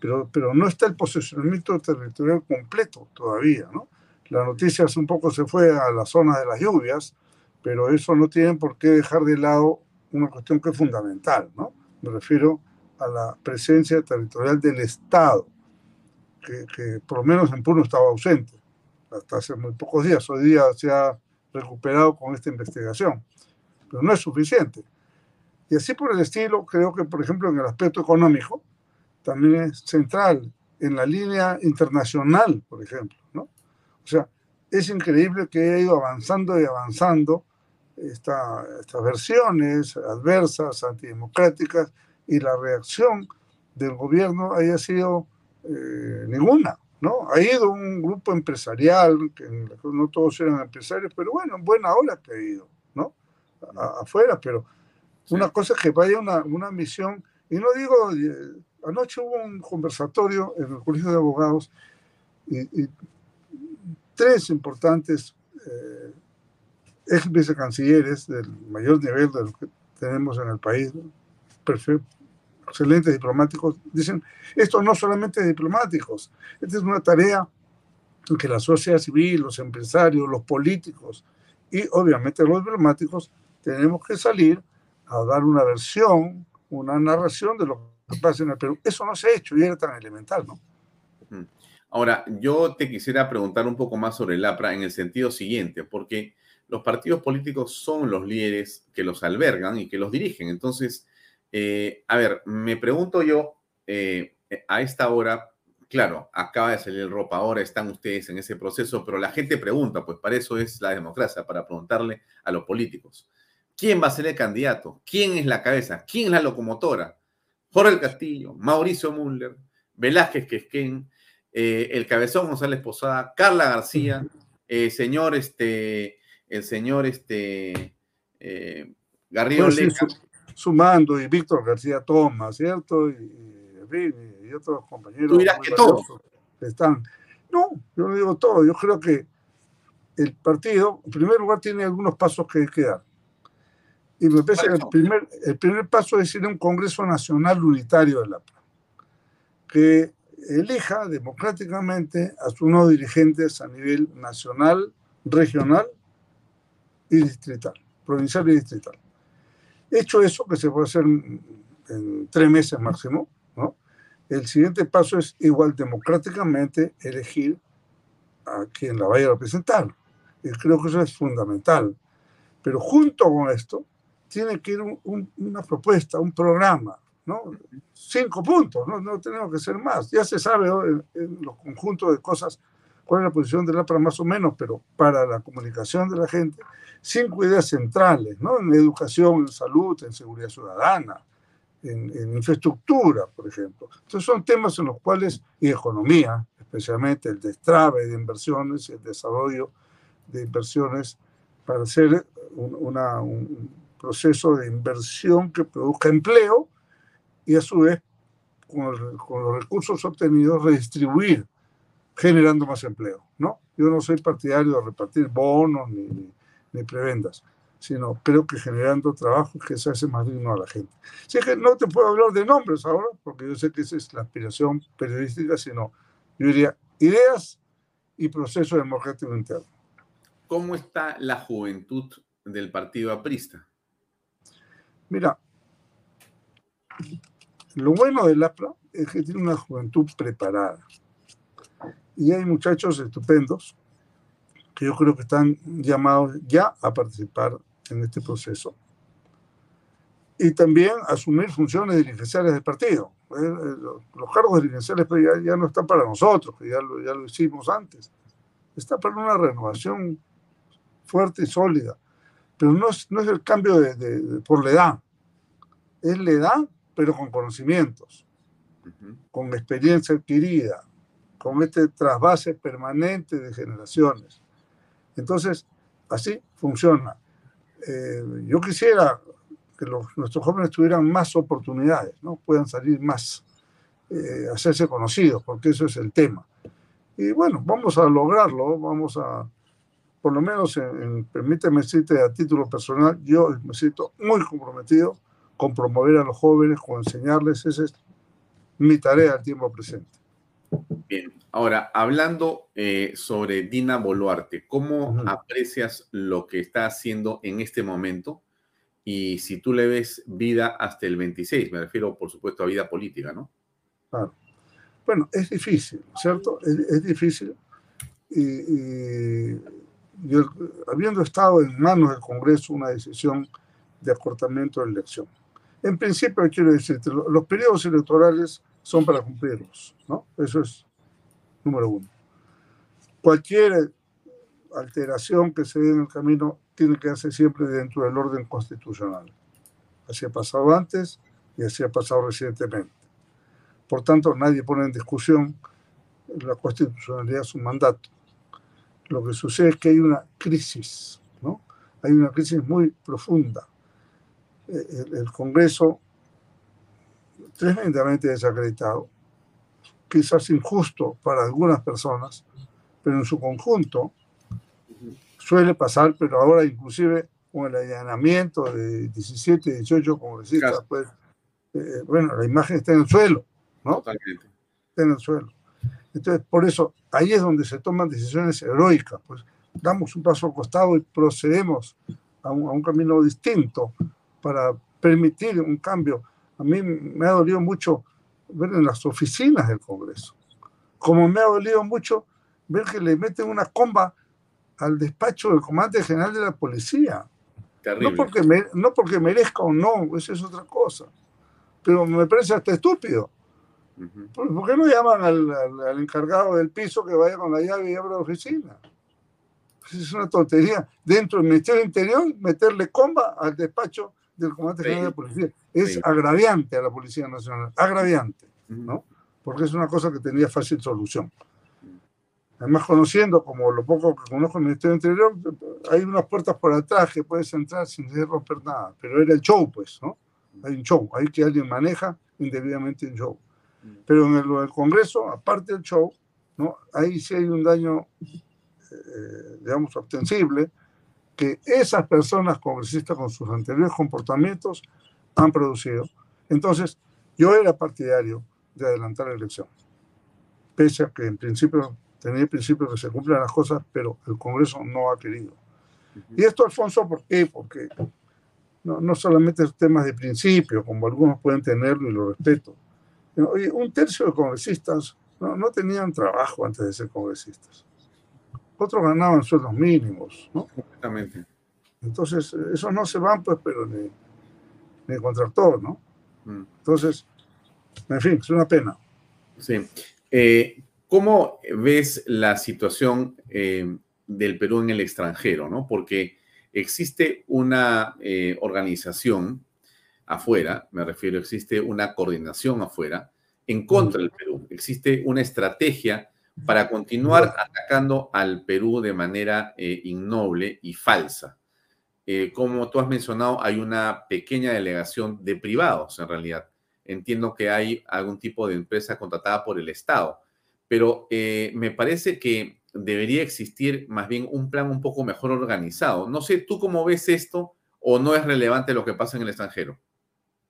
pero, pero no está el posicionamiento territorial completo todavía, ¿no? La noticia un poco se fue a la zona de las lluvias, pero eso no tiene por qué dejar de lado una cuestión que es fundamental, ¿no? Me refiero a la presencia territorial del Estado, que, que por lo menos en Puno estaba ausente hasta hace muy pocos días. Hoy día se ha recuperado con esta investigación, pero no es suficiente. Y así por el estilo, creo que, por ejemplo, en el aspecto económico, también es central en la línea internacional, por ejemplo, ¿no? O sea, es increíble que haya ido avanzando y avanzando esta, estas versiones adversas, antidemocráticas, y la reacción del gobierno haya sido eh, ninguna, ¿no? Ha ido un grupo empresarial, que no todos eran empresarios, pero bueno, en buena hora que ha ido, ¿no? afuera, pero una cosa es que vaya una, una misión, y no digo eh, Anoche hubo un conversatorio en el Colegio de Abogados y, tres importantes eh, ex vicecancilleres del mayor nivel de que tenemos en el país, excelentes diplomáticos, dicen, esto no solamente diplomáticos, esta es una tarea que la sociedad civil, los empresarios, los políticos y obviamente los diplomáticos tenemos que salir a dar una versión, una narración de lo pasa en. Eso no se ha hecho y era tan elemental, ¿no? Ahora, yo te quisiera preguntar un poco más sobre el APRA en el sentido siguiente, porque los partidos políticos son los líderes que los albergan y que los dirigen. Entonces, eh, a ver, me pregunto yo, eh, a esta hora, claro, acaba de salir el ropa, ahora están ustedes en ese proceso, pero la gente pregunta, pues para eso es la democracia, para preguntarle a los políticos, ¿quién va a ser el candidato? ¿Quién es la cabeza? ¿Quién es la locomotora? Jorge Castillo, Mauricio Müller, Velázquez Quesquén, eh, el Cabezón González Posada, Carla García, el eh, señor, este, el señor este, eh, Garrido Leca. sumando, y Víctor García Toma, ¿cierto? Y, y, y otros compañeros. Tú dirás que todos. Están. No, yo no digo todo. Yo creo que el partido, en primer lugar, tiene algunos pasos que hay que dar. Y me parece que el primer, el primer paso es ir a un Congreso Nacional Unitario de la PRA, que elija democráticamente a sus nuevos dirigentes a nivel nacional, regional y distrital, provincial y distrital. Hecho eso, que se puede hacer en, en tres meses máximo, ¿no? el siguiente paso es igual democráticamente elegir a quien la vaya a representar. Y creo que eso es fundamental. Pero junto con esto, tiene que ir un, un, una propuesta, un programa, ¿no? Cinco puntos, ¿no? no tenemos que ser más. Ya se sabe en, los conjuntos de cosas cuál es la posición de la para más o menos, pero para la comunicación de la gente, cinco ideas centrales, ¿no? En educación, en salud, en seguridad ciudadana, en, en, infraestructura, por ejemplo. Entonces son temas en los cuales, y economía, especialmente el destrave de inversiones, el desarrollo de inversiones para hacer un, una, un proceso de inversión que produzca empleo y a su vez, con, los recursos obtenidos, redistribuir, generando más empleo. ¿no? Yo no soy partidario de repartir bonos ni, ni, ni prebendas sino creo que generando trabajo que se hace más digno a la gente. Así que no te puedo hablar de nombres ahora, porque yo sé que esa es la aspiración periodística, sino yo diría ideas y proceso democrático interno. ¿Cómo está la juventud del partido aprista? Mira, lo bueno del APRA es que tiene una juventud preparada. Y hay muchachos estupendos que yo creo que están llamados ya a participar en este proceso. Y también asumir funciones dirigenciales del partido. Los cargos dirigenciales pues, ya, ya no están para nosotros, ya lo, ya lo hicimos antes. Está para una renovación fuerte y sólida. Pero no es, no es el cambio de, de, de, por la edad. Es la edad, pero con conocimientos, uh -huh. con experiencia adquirida, con este trasvase permanente de generaciones. Entonces, así funciona eh, yo quisiera que los, nuestros jóvenes tuvieran más oportunidades, ¿no? puedan salir más, eh, hacerse conocidos, porque eso es el tema. Y bueno, vamos a lograrlo, vamos a, por lo menos, en, en, permíteme decirte a título personal, yo me siento muy comprometido con promover a los jóvenes, con enseñarles, esa es mi tarea al tiempo presente. Bien, ahora hablando eh, sobre Dina Boluarte, ¿cómo uh -huh. aprecias lo que está haciendo en este momento? Y si tú le ves vida hasta el 26, me refiero por supuesto a vida política, ¿no? Claro. Bueno, es difícil, ¿cierto? Es, es difícil. Y, y yo, habiendo estado en manos del Congreso una decisión de acortamiento de elección. En principio, quiero decirte, los periodos electorales son para cumplirlos, ¿no? Eso es número uno. Cualquier alteración que se dé en el camino tiene que hacerse siempre dentro del orden constitucional. Así ha pasado antes y así ha pasado recientemente. Por tanto, nadie pone en discusión la constitucionalidad de su mandato. Lo que sucede es que hay una crisis, ¿no? Hay una crisis muy profunda. El, el Congreso tremendamente desacreditado, quizás injusto para algunas personas, pero en su conjunto suele pasar, pero ahora inclusive con el allanamiento de 17, 18 congresistas, claro. pues, eh, bueno, la imagen está en el suelo, ¿no? Totalmente. Está en el suelo. Entonces, por eso, ahí es donde se toman decisiones heroicas, pues damos un paso al costado y procedemos a un, a un camino distinto para permitir un cambio a mí me ha dolido mucho ver en las oficinas del Congreso, como me ha dolido mucho ver que le meten una comba al despacho del comandante general de la policía. No porque, me, no porque merezca o no, eso es otra cosa. Pero me parece hasta estúpido. Uh -huh. ¿Por, qué no llaman al, al, al, encargado del piso que vaya con la llave y abra la oficina? Es una tontería. Dentro del Ministerio del Interior, meterle comba al despacho del comandante general de policía. Es sí. agraviante a la Policía Nacional, agraviante, ¿no? Porque es una cosa que tenía fácil solución. Además, conociendo, como lo poco que conozco el Ministerio del Interior, hay unas puertas por atrás que puedes entrar sin romper nada, pero era el show, pues, ¿no? Hay un show, hay que alguien maneja indebidamente un show. Pero en el, el Congreso, aparte del show, ¿no? ahí sí hay un daño, eh, digamos, ostensible, que esas personas congresistas con sus anteriores comportamientos han producido. Entonces, yo era partidario de adelantar la elección, pese a que en principio tenía el principio que se cumplan las cosas, pero el Congreso no ha querido. Y esto, Alfonso, ¿por qué? Porque no, no solamente es temas de principio, como algunos pueden tenerlo y lo respeto. Oye, un tercio de congresistas no, no tenían trabajo antes de ser congresistas. Otros ganaban sueldos mínimos, ¿no? Exactamente. Entonces, esos no se van, pues, pero ni, ni contractor, ¿no? Mm. Entonces, en fin, es una pena. Sí. Eh, ¿Cómo ves la situación eh, del Perú en el extranjero? ¿no? Porque existe una eh, organización afuera, me refiero, existe una coordinación afuera en contra del Perú. Existe una estrategia para continuar atacando al Perú de manera eh, innoble y falsa. Eh, como tú has mencionado, hay una pequeña delegación de privados, en realidad. Entiendo que hay algún tipo de empresa contratada por el Estado, pero eh, me parece que debería existir más bien un plan un poco mejor organizado. No sé, ¿tú cómo ves esto o no es relevante lo que pasa en el extranjero?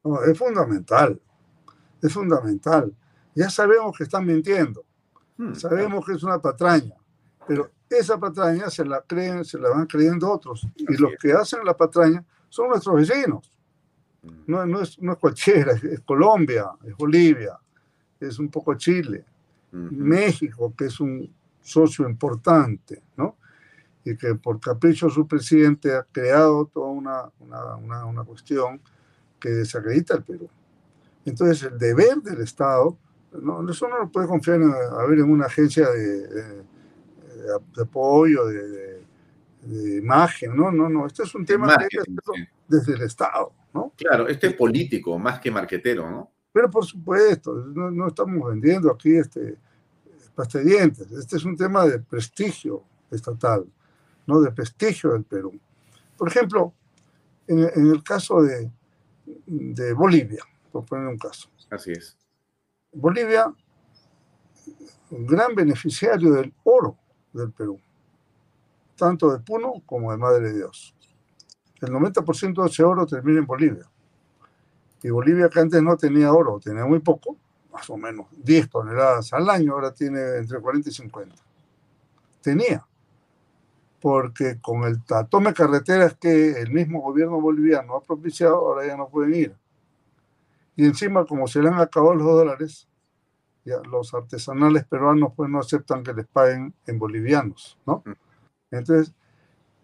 No, es fundamental, es fundamental. Ya sabemos que están mintiendo, sabemos que es una patraña, pero esa patraña se la creen, se la van creyendo otros. Y los que hacen la patraña son nuestros vecinos. No, no, es, no es cualquiera, es, es Colombia, es Bolivia, es un poco Chile, México, que es un socio importante, ¿no? Y que por capricho su presidente ha creado toda una, una, una, una cuestión que desacredita al Perú. Entonces, el deber del Estado, no, eso no lo puede confiar en, a ver, en una agencia de, de, de apoyo, de, de, de imagen, no, no, no, este es un tema que hay desde el Estado, ¿no? Claro, este es político más que marquetero, ¿no? Pero por supuesto, no, no estamos vendiendo aquí este pastedientes, este es un tema de prestigio estatal, no de prestigio del Perú. Por ejemplo, en, en el caso de, de Bolivia, por poner un caso. Así es. Bolivia, un gran beneficiario del oro del Perú, tanto de Puno como de Madre de Dios. El 90% de ese oro termina en Bolivia. Y Bolivia, que antes no tenía oro, tenía muy poco, más o menos 10 toneladas al año, ahora tiene entre 40 y 50. Tenía. Porque con el tome carreteras que el mismo gobierno boliviano ha propiciado, ahora ya no pueden ir. Y encima, como se le han acabado los dólares, ya los artesanales peruanos pues no aceptan que les paguen en bolivianos, ¿no? Entonces,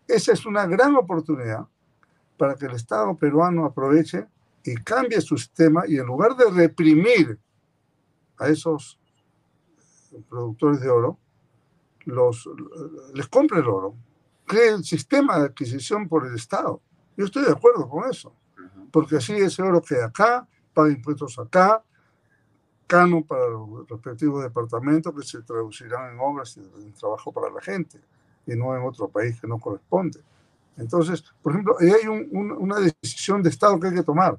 esa es una gran oportunidad para que el Estado peruano aproveche y cambie su sistema y en lugar de reprimir a esos productores de oro, los, les compre el oro, cree el sistema de adquisición por el Estado. Yo estoy de acuerdo con eso, porque así ese oro queda acá, paga impuestos acá, cano para los respectivos departamentos que se traducirán en obras y en trabajo para la gente, y no en otro país que no corresponde. Entonces, por ejemplo, ahí hay un, un, una decisión de Estado que hay que tomar.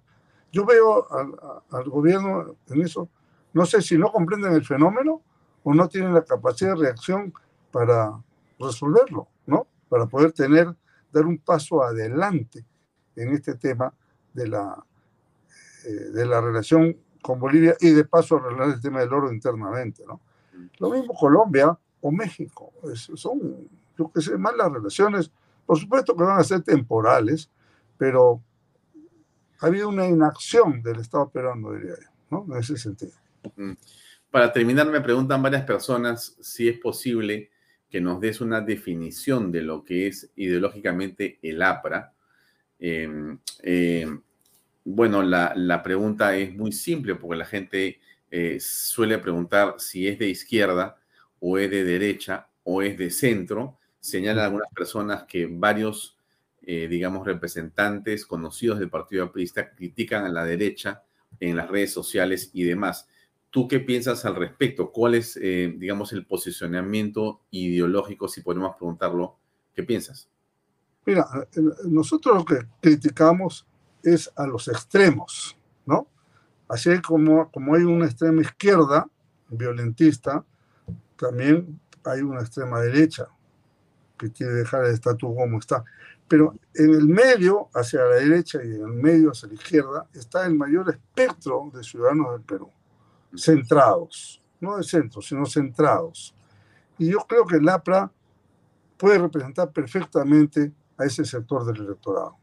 Yo veo al, al gobierno en eso no sé si no comprenden el fenómeno o no tienen la capacidad de reacción para resolverlo. Para poder tener, dar un paso adelante en este tema de la, eh, de la relación con Bolivia y de paso arreglar el tema del oro internamente, ¿no? Lo mismo Colombia o México, es, son, yo que sé, más las relaciones, por supuesto que van a ser temporales, pero ha habido una inacción del Estado peruano, diría yo, ¿no? En ese sentido. Para terminar, me preguntan varias personas si es posible que nos des una definición de lo que es ideológicamente el APRA. Eh, eh, bueno, la, la, pregunta es muy simple porque la gente eh, suele preguntar si es de izquierda o es de derecha o es de centro. Señalan algunas personas que varios, digamos, representantes conocidos del Partido Aprista critican a la derecha en las redes sociales y demás. ¿Tú qué piensas al respecto? ¿Cuál es, eh, digamos, el posicionamiento ideológico, si podemos preguntarlo? ¿Qué piensas? Mira, nosotros lo que criticamos es a los extremos, ¿no? Así como, como hay una extrema izquierda violentista, también hay una extrema derecha que quiere dejar el estatus como está. Pero en el medio, hacia la derecha y en el medio, hacia la izquierda, está el mayor espectro de ciudadanos del Perú, centrados, no de centro, sino centrados. Y yo creo que el APRA puede representar perfectamente a ese sector del electorado.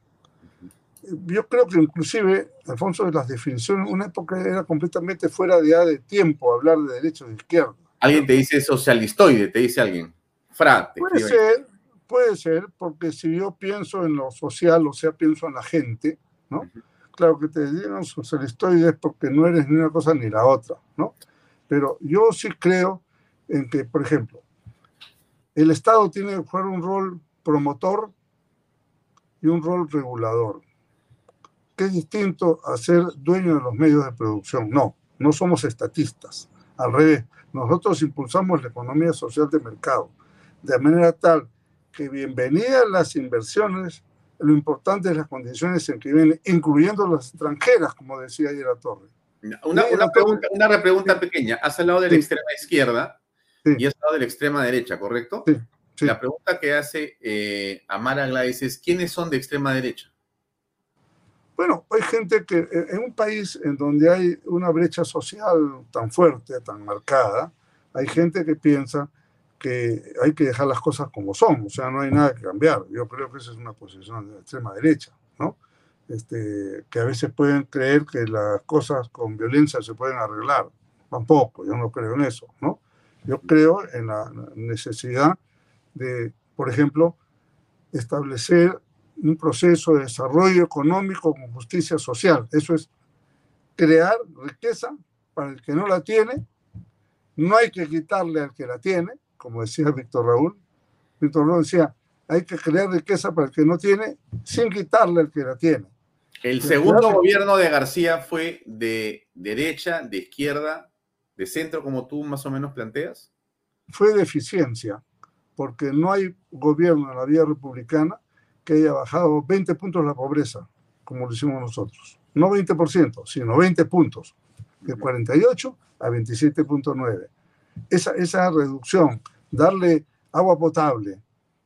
Yo creo que inclusive, Alfonso, de las definiciones, una época era completamente fuera de, de tiempo hablar de derecha o de izquierda. Alguien te dice socialistoide, te dice alguien. Frate. Puede ser, puede ser, porque si yo pienso en lo social, o sea, pienso en la gente, ¿no? Claro que te digan socialistoide es porque no eres ni una cosa ni la otra, ¿no? Pero yo sí creo en que, por ejemplo, el Estado tiene que jugar un rol promotor y un rol regulador, que es distinto a ser dueño de los medios de producción. No, no somos estatistas. Al revés, nosotros impulsamos la economía social de mercado, de manera tal que bienvenidas las inversiones, lo importante es las condiciones en que vienen, incluyendo las extranjeras, como decía ayer la Torre. Una, una, pregunta, una repregunta pequeña. Has hablado de la extrema izquierda y has hablado de la extrema derecha, ¿correcto? Sí. La pregunta que hace eh, Amara Gladys es, ¿quiénes son de extrema derecha? Bueno, hay gente que en un país en donde hay una brecha social tan fuerte, tan marcada, hay gente que piensa que hay que dejar las cosas como son, o sea, no hay nada que cambiar. Yo creo que esa es una posición de extrema derecha, ¿no? Este, que a veces pueden creer que las cosas con violencia se pueden arreglar. Tampoco, yo no creo en eso, ¿no? Yo creo en la necesidad de, por ejemplo, establecer un proceso de desarrollo económico con justicia social. Eso es crear riqueza para el que no la tiene. No hay que quitarle al que la tiene, como decía Víctor Raúl. Víctor Raúl decía, hay que crear riqueza para el que no tiene sin quitarle al que la tiene. El segundo gobierno de García fue de derecha, de izquierda, de centro, como tú más o menos planteas. Fue de eficiencia, porque no hay gobierno en la vía republicana que haya bajado 20 puntos la pobreza, como lo hicimos nosotros. No 20%, sino 20 puntos, de 48 a 27.9. Esa, esa reducción, darle agua potable,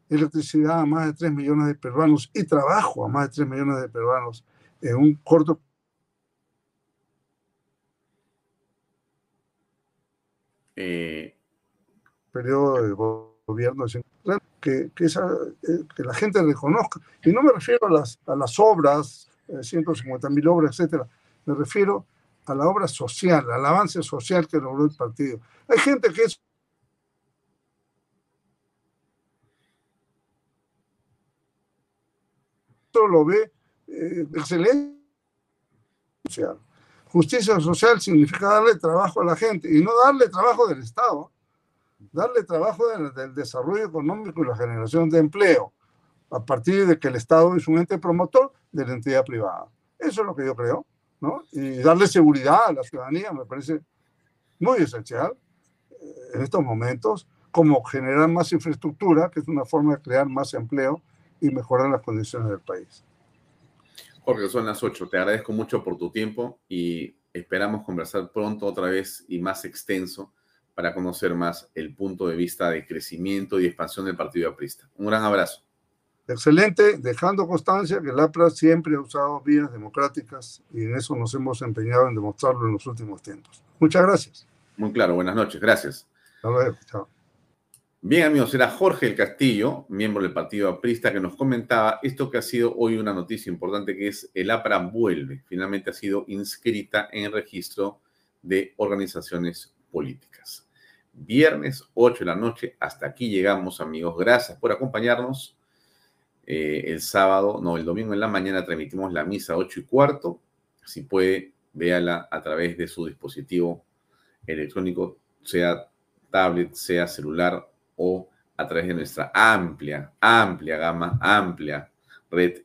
electricidad a más de 3 millones de peruanos y trabajo a más de 3 millones de peruanos en un corto eh, periodo de gobierno que, que, esa, eh, que, la gente reconozca. Y no me refiero a las, a las obras, eh, 150 mil obras, etcétera. Me refiero a la obra social, al avance social que logró el partido. Hay gente que es lo ve eh, excelente. Justicia social significa darle trabajo a la gente y no darle trabajo del Estado, darle trabajo del, del desarrollo económico y la generación de empleo, a partir de que el Estado es un ente promotor de la entidad privada. Eso es lo que yo creo, Y darle seguridad a la ciudadanía me parece muy esencial eh, en estos momentos, como generar más infraestructura, que es una forma de crear más empleo y mejorar las condiciones del país. Jorge, son las 8. Te agradezco mucho por tu tiempo y esperamos conversar pronto otra vez y más extenso para conocer más el punto de vista de crecimiento y expansión del Partido Aprista. Un gran abrazo. Excelente, dejando constancia que el APRA siempre ha usado vías democráticas y en eso nos hemos empeñado en demostrarlo en los últimos tiempos. Muchas gracias. Muy claro, buenas noches, gracias. Hasta luego, chao. Bien, amigos, era Jorge el Castillo, miembro del Partido Aprista, que nos comentaba esto que ha sido hoy una noticia importante, que es el APRA vuelve. Finalmente ha sido inscrita en el registro de organizaciones políticas. Viernes, 8 de la noche, hasta aquí llegamos, amigos. Gracias por acompañarnos. Eh, el sábado, no, el domingo en la mañana transmitimos la misa 8 y cuarto. Si puede, véala a través de su dispositivo electrónico, sea tablet, sea celular o a través de nuestra amplia, amplia gama, amplia red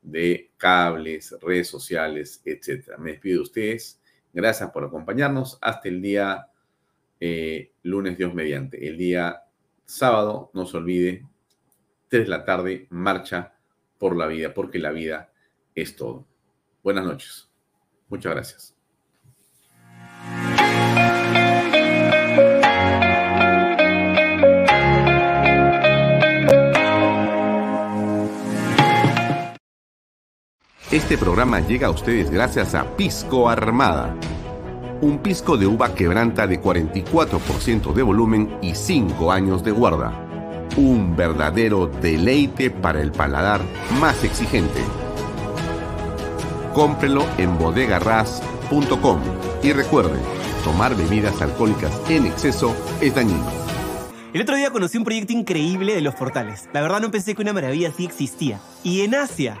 de cables, redes sociales, etc. Me despido de ustedes. Gracias por acompañarnos. Hasta el día eh, lunes, Dios mediante. El día sábado, no se olvide, 3 de la tarde, marcha por la vida, porque la vida es todo. Buenas noches. Muchas gracias. Este programa llega a ustedes gracias a Pisco Armada. Un pisco de uva quebranta de 44% de volumen y 5 años de guarda. Un verdadero deleite para el paladar más exigente. Cómprelo en bodegarras.com y recuerde, tomar bebidas alcohólicas en exceso es dañino. El otro día conocí un proyecto increíble de los portales. La verdad no pensé que una maravilla así existía. Y en Asia.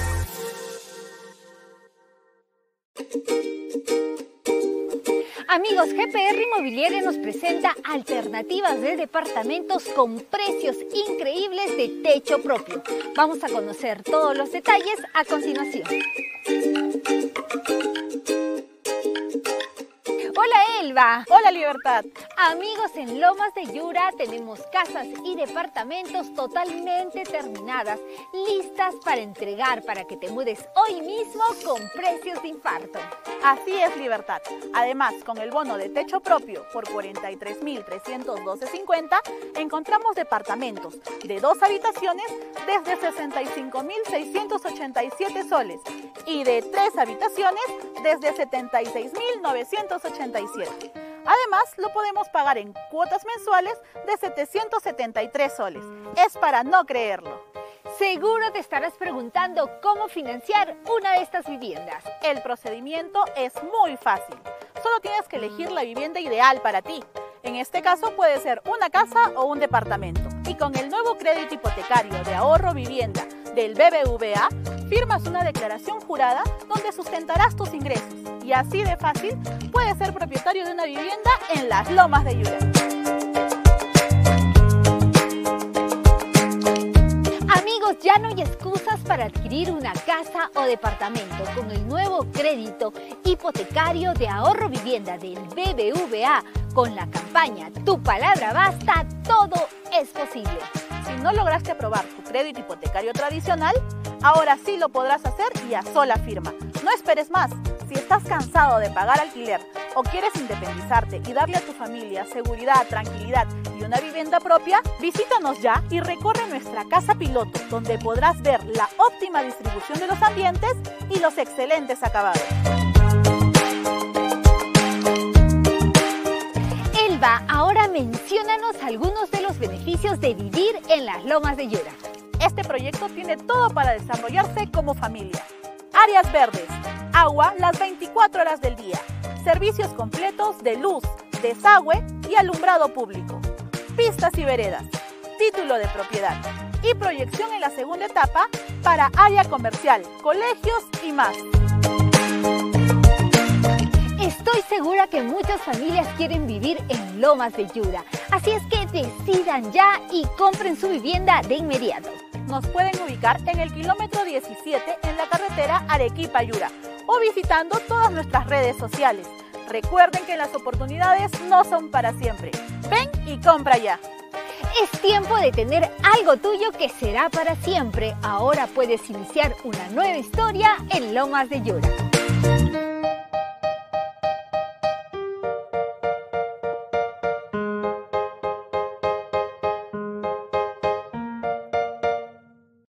Amigos, GPR Inmobiliaria nos presenta alternativas de departamentos con precios increíbles de techo propio. Vamos a conocer todos los detalles a continuación. Hola Elba. Hola Libertad. Amigos, en Lomas de Yura tenemos casas y departamentos totalmente terminadas, listas para entregar para que te mudes hoy mismo con precios de infarto. Así es Libertad. Además, con el bono de techo propio por 43.312.50, encontramos departamentos de dos habitaciones desde 65.687 soles y de tres habitaciones desde 76.987. Además, lo podemos pagar en cuotas mensuales de 773 soles. Es para no creerlo. Seguro te estarás preguntando cómo financiar una de estas viviendas. El procedimiento es muy fácil. Solo tienes que elegir la vivienda ideal para ti. En este caso puede ser una casa o un departamento. Y con el nuevo crédito hipotecario de ahorro vivienda del BBVA, firmas una declaración jurada donde sustentarás tus ingresos. Y así de fácil puedes ser propietario de una vivienda en las lomas de Yura. Amigos, ya no hay excusas para adquirir una casa o departamento con el nuevo crédito hipotecario de ahorro vivienda del BBVA. Con la campaña Tu palabra basta, todo es posible. Si no lograste aprobar tu crédito hipotecario tradicional, ahora sí lo podrás hacer y a sola firma. No esperes más. Si estás cansado de pagar alquiler o quieres independizarte y darle a tu familia seguridad, tranquilidad y una vivienda propia, visítanos ya y recorre nuestra casa piloto, donde podrás ver la óptima distribución de los ambientes y los excelentes acabados. Ahora menciónanos algunos de los beneficios de vivir en las lomas de Yura. Este proyecto tiene todo para desarrollarse como familia. Áreas verdes, agua las 24 horas del día, servicios completos de luz, desagüe y alumbrado público, pistas y veredas, título de propiedad y proyección en la segunda etapa para área comercial, colegios y más. Estoy segura que muchas familias quieren vivir en Lomas de Yura, así es que decidan ya y compren su vivienda de inmediato. Nos pueden ubicar en el kilómetro 17 en la carretera Arequipa-Yura o visitando todas nuestras redes sociales. Recuerden que las oportunidades no son para siempre. Ven y compra ya. Es tiempo de tener algo tuyo que será para siempre. Ahora puedes iniciar una nueva historia en Lomas de Yura.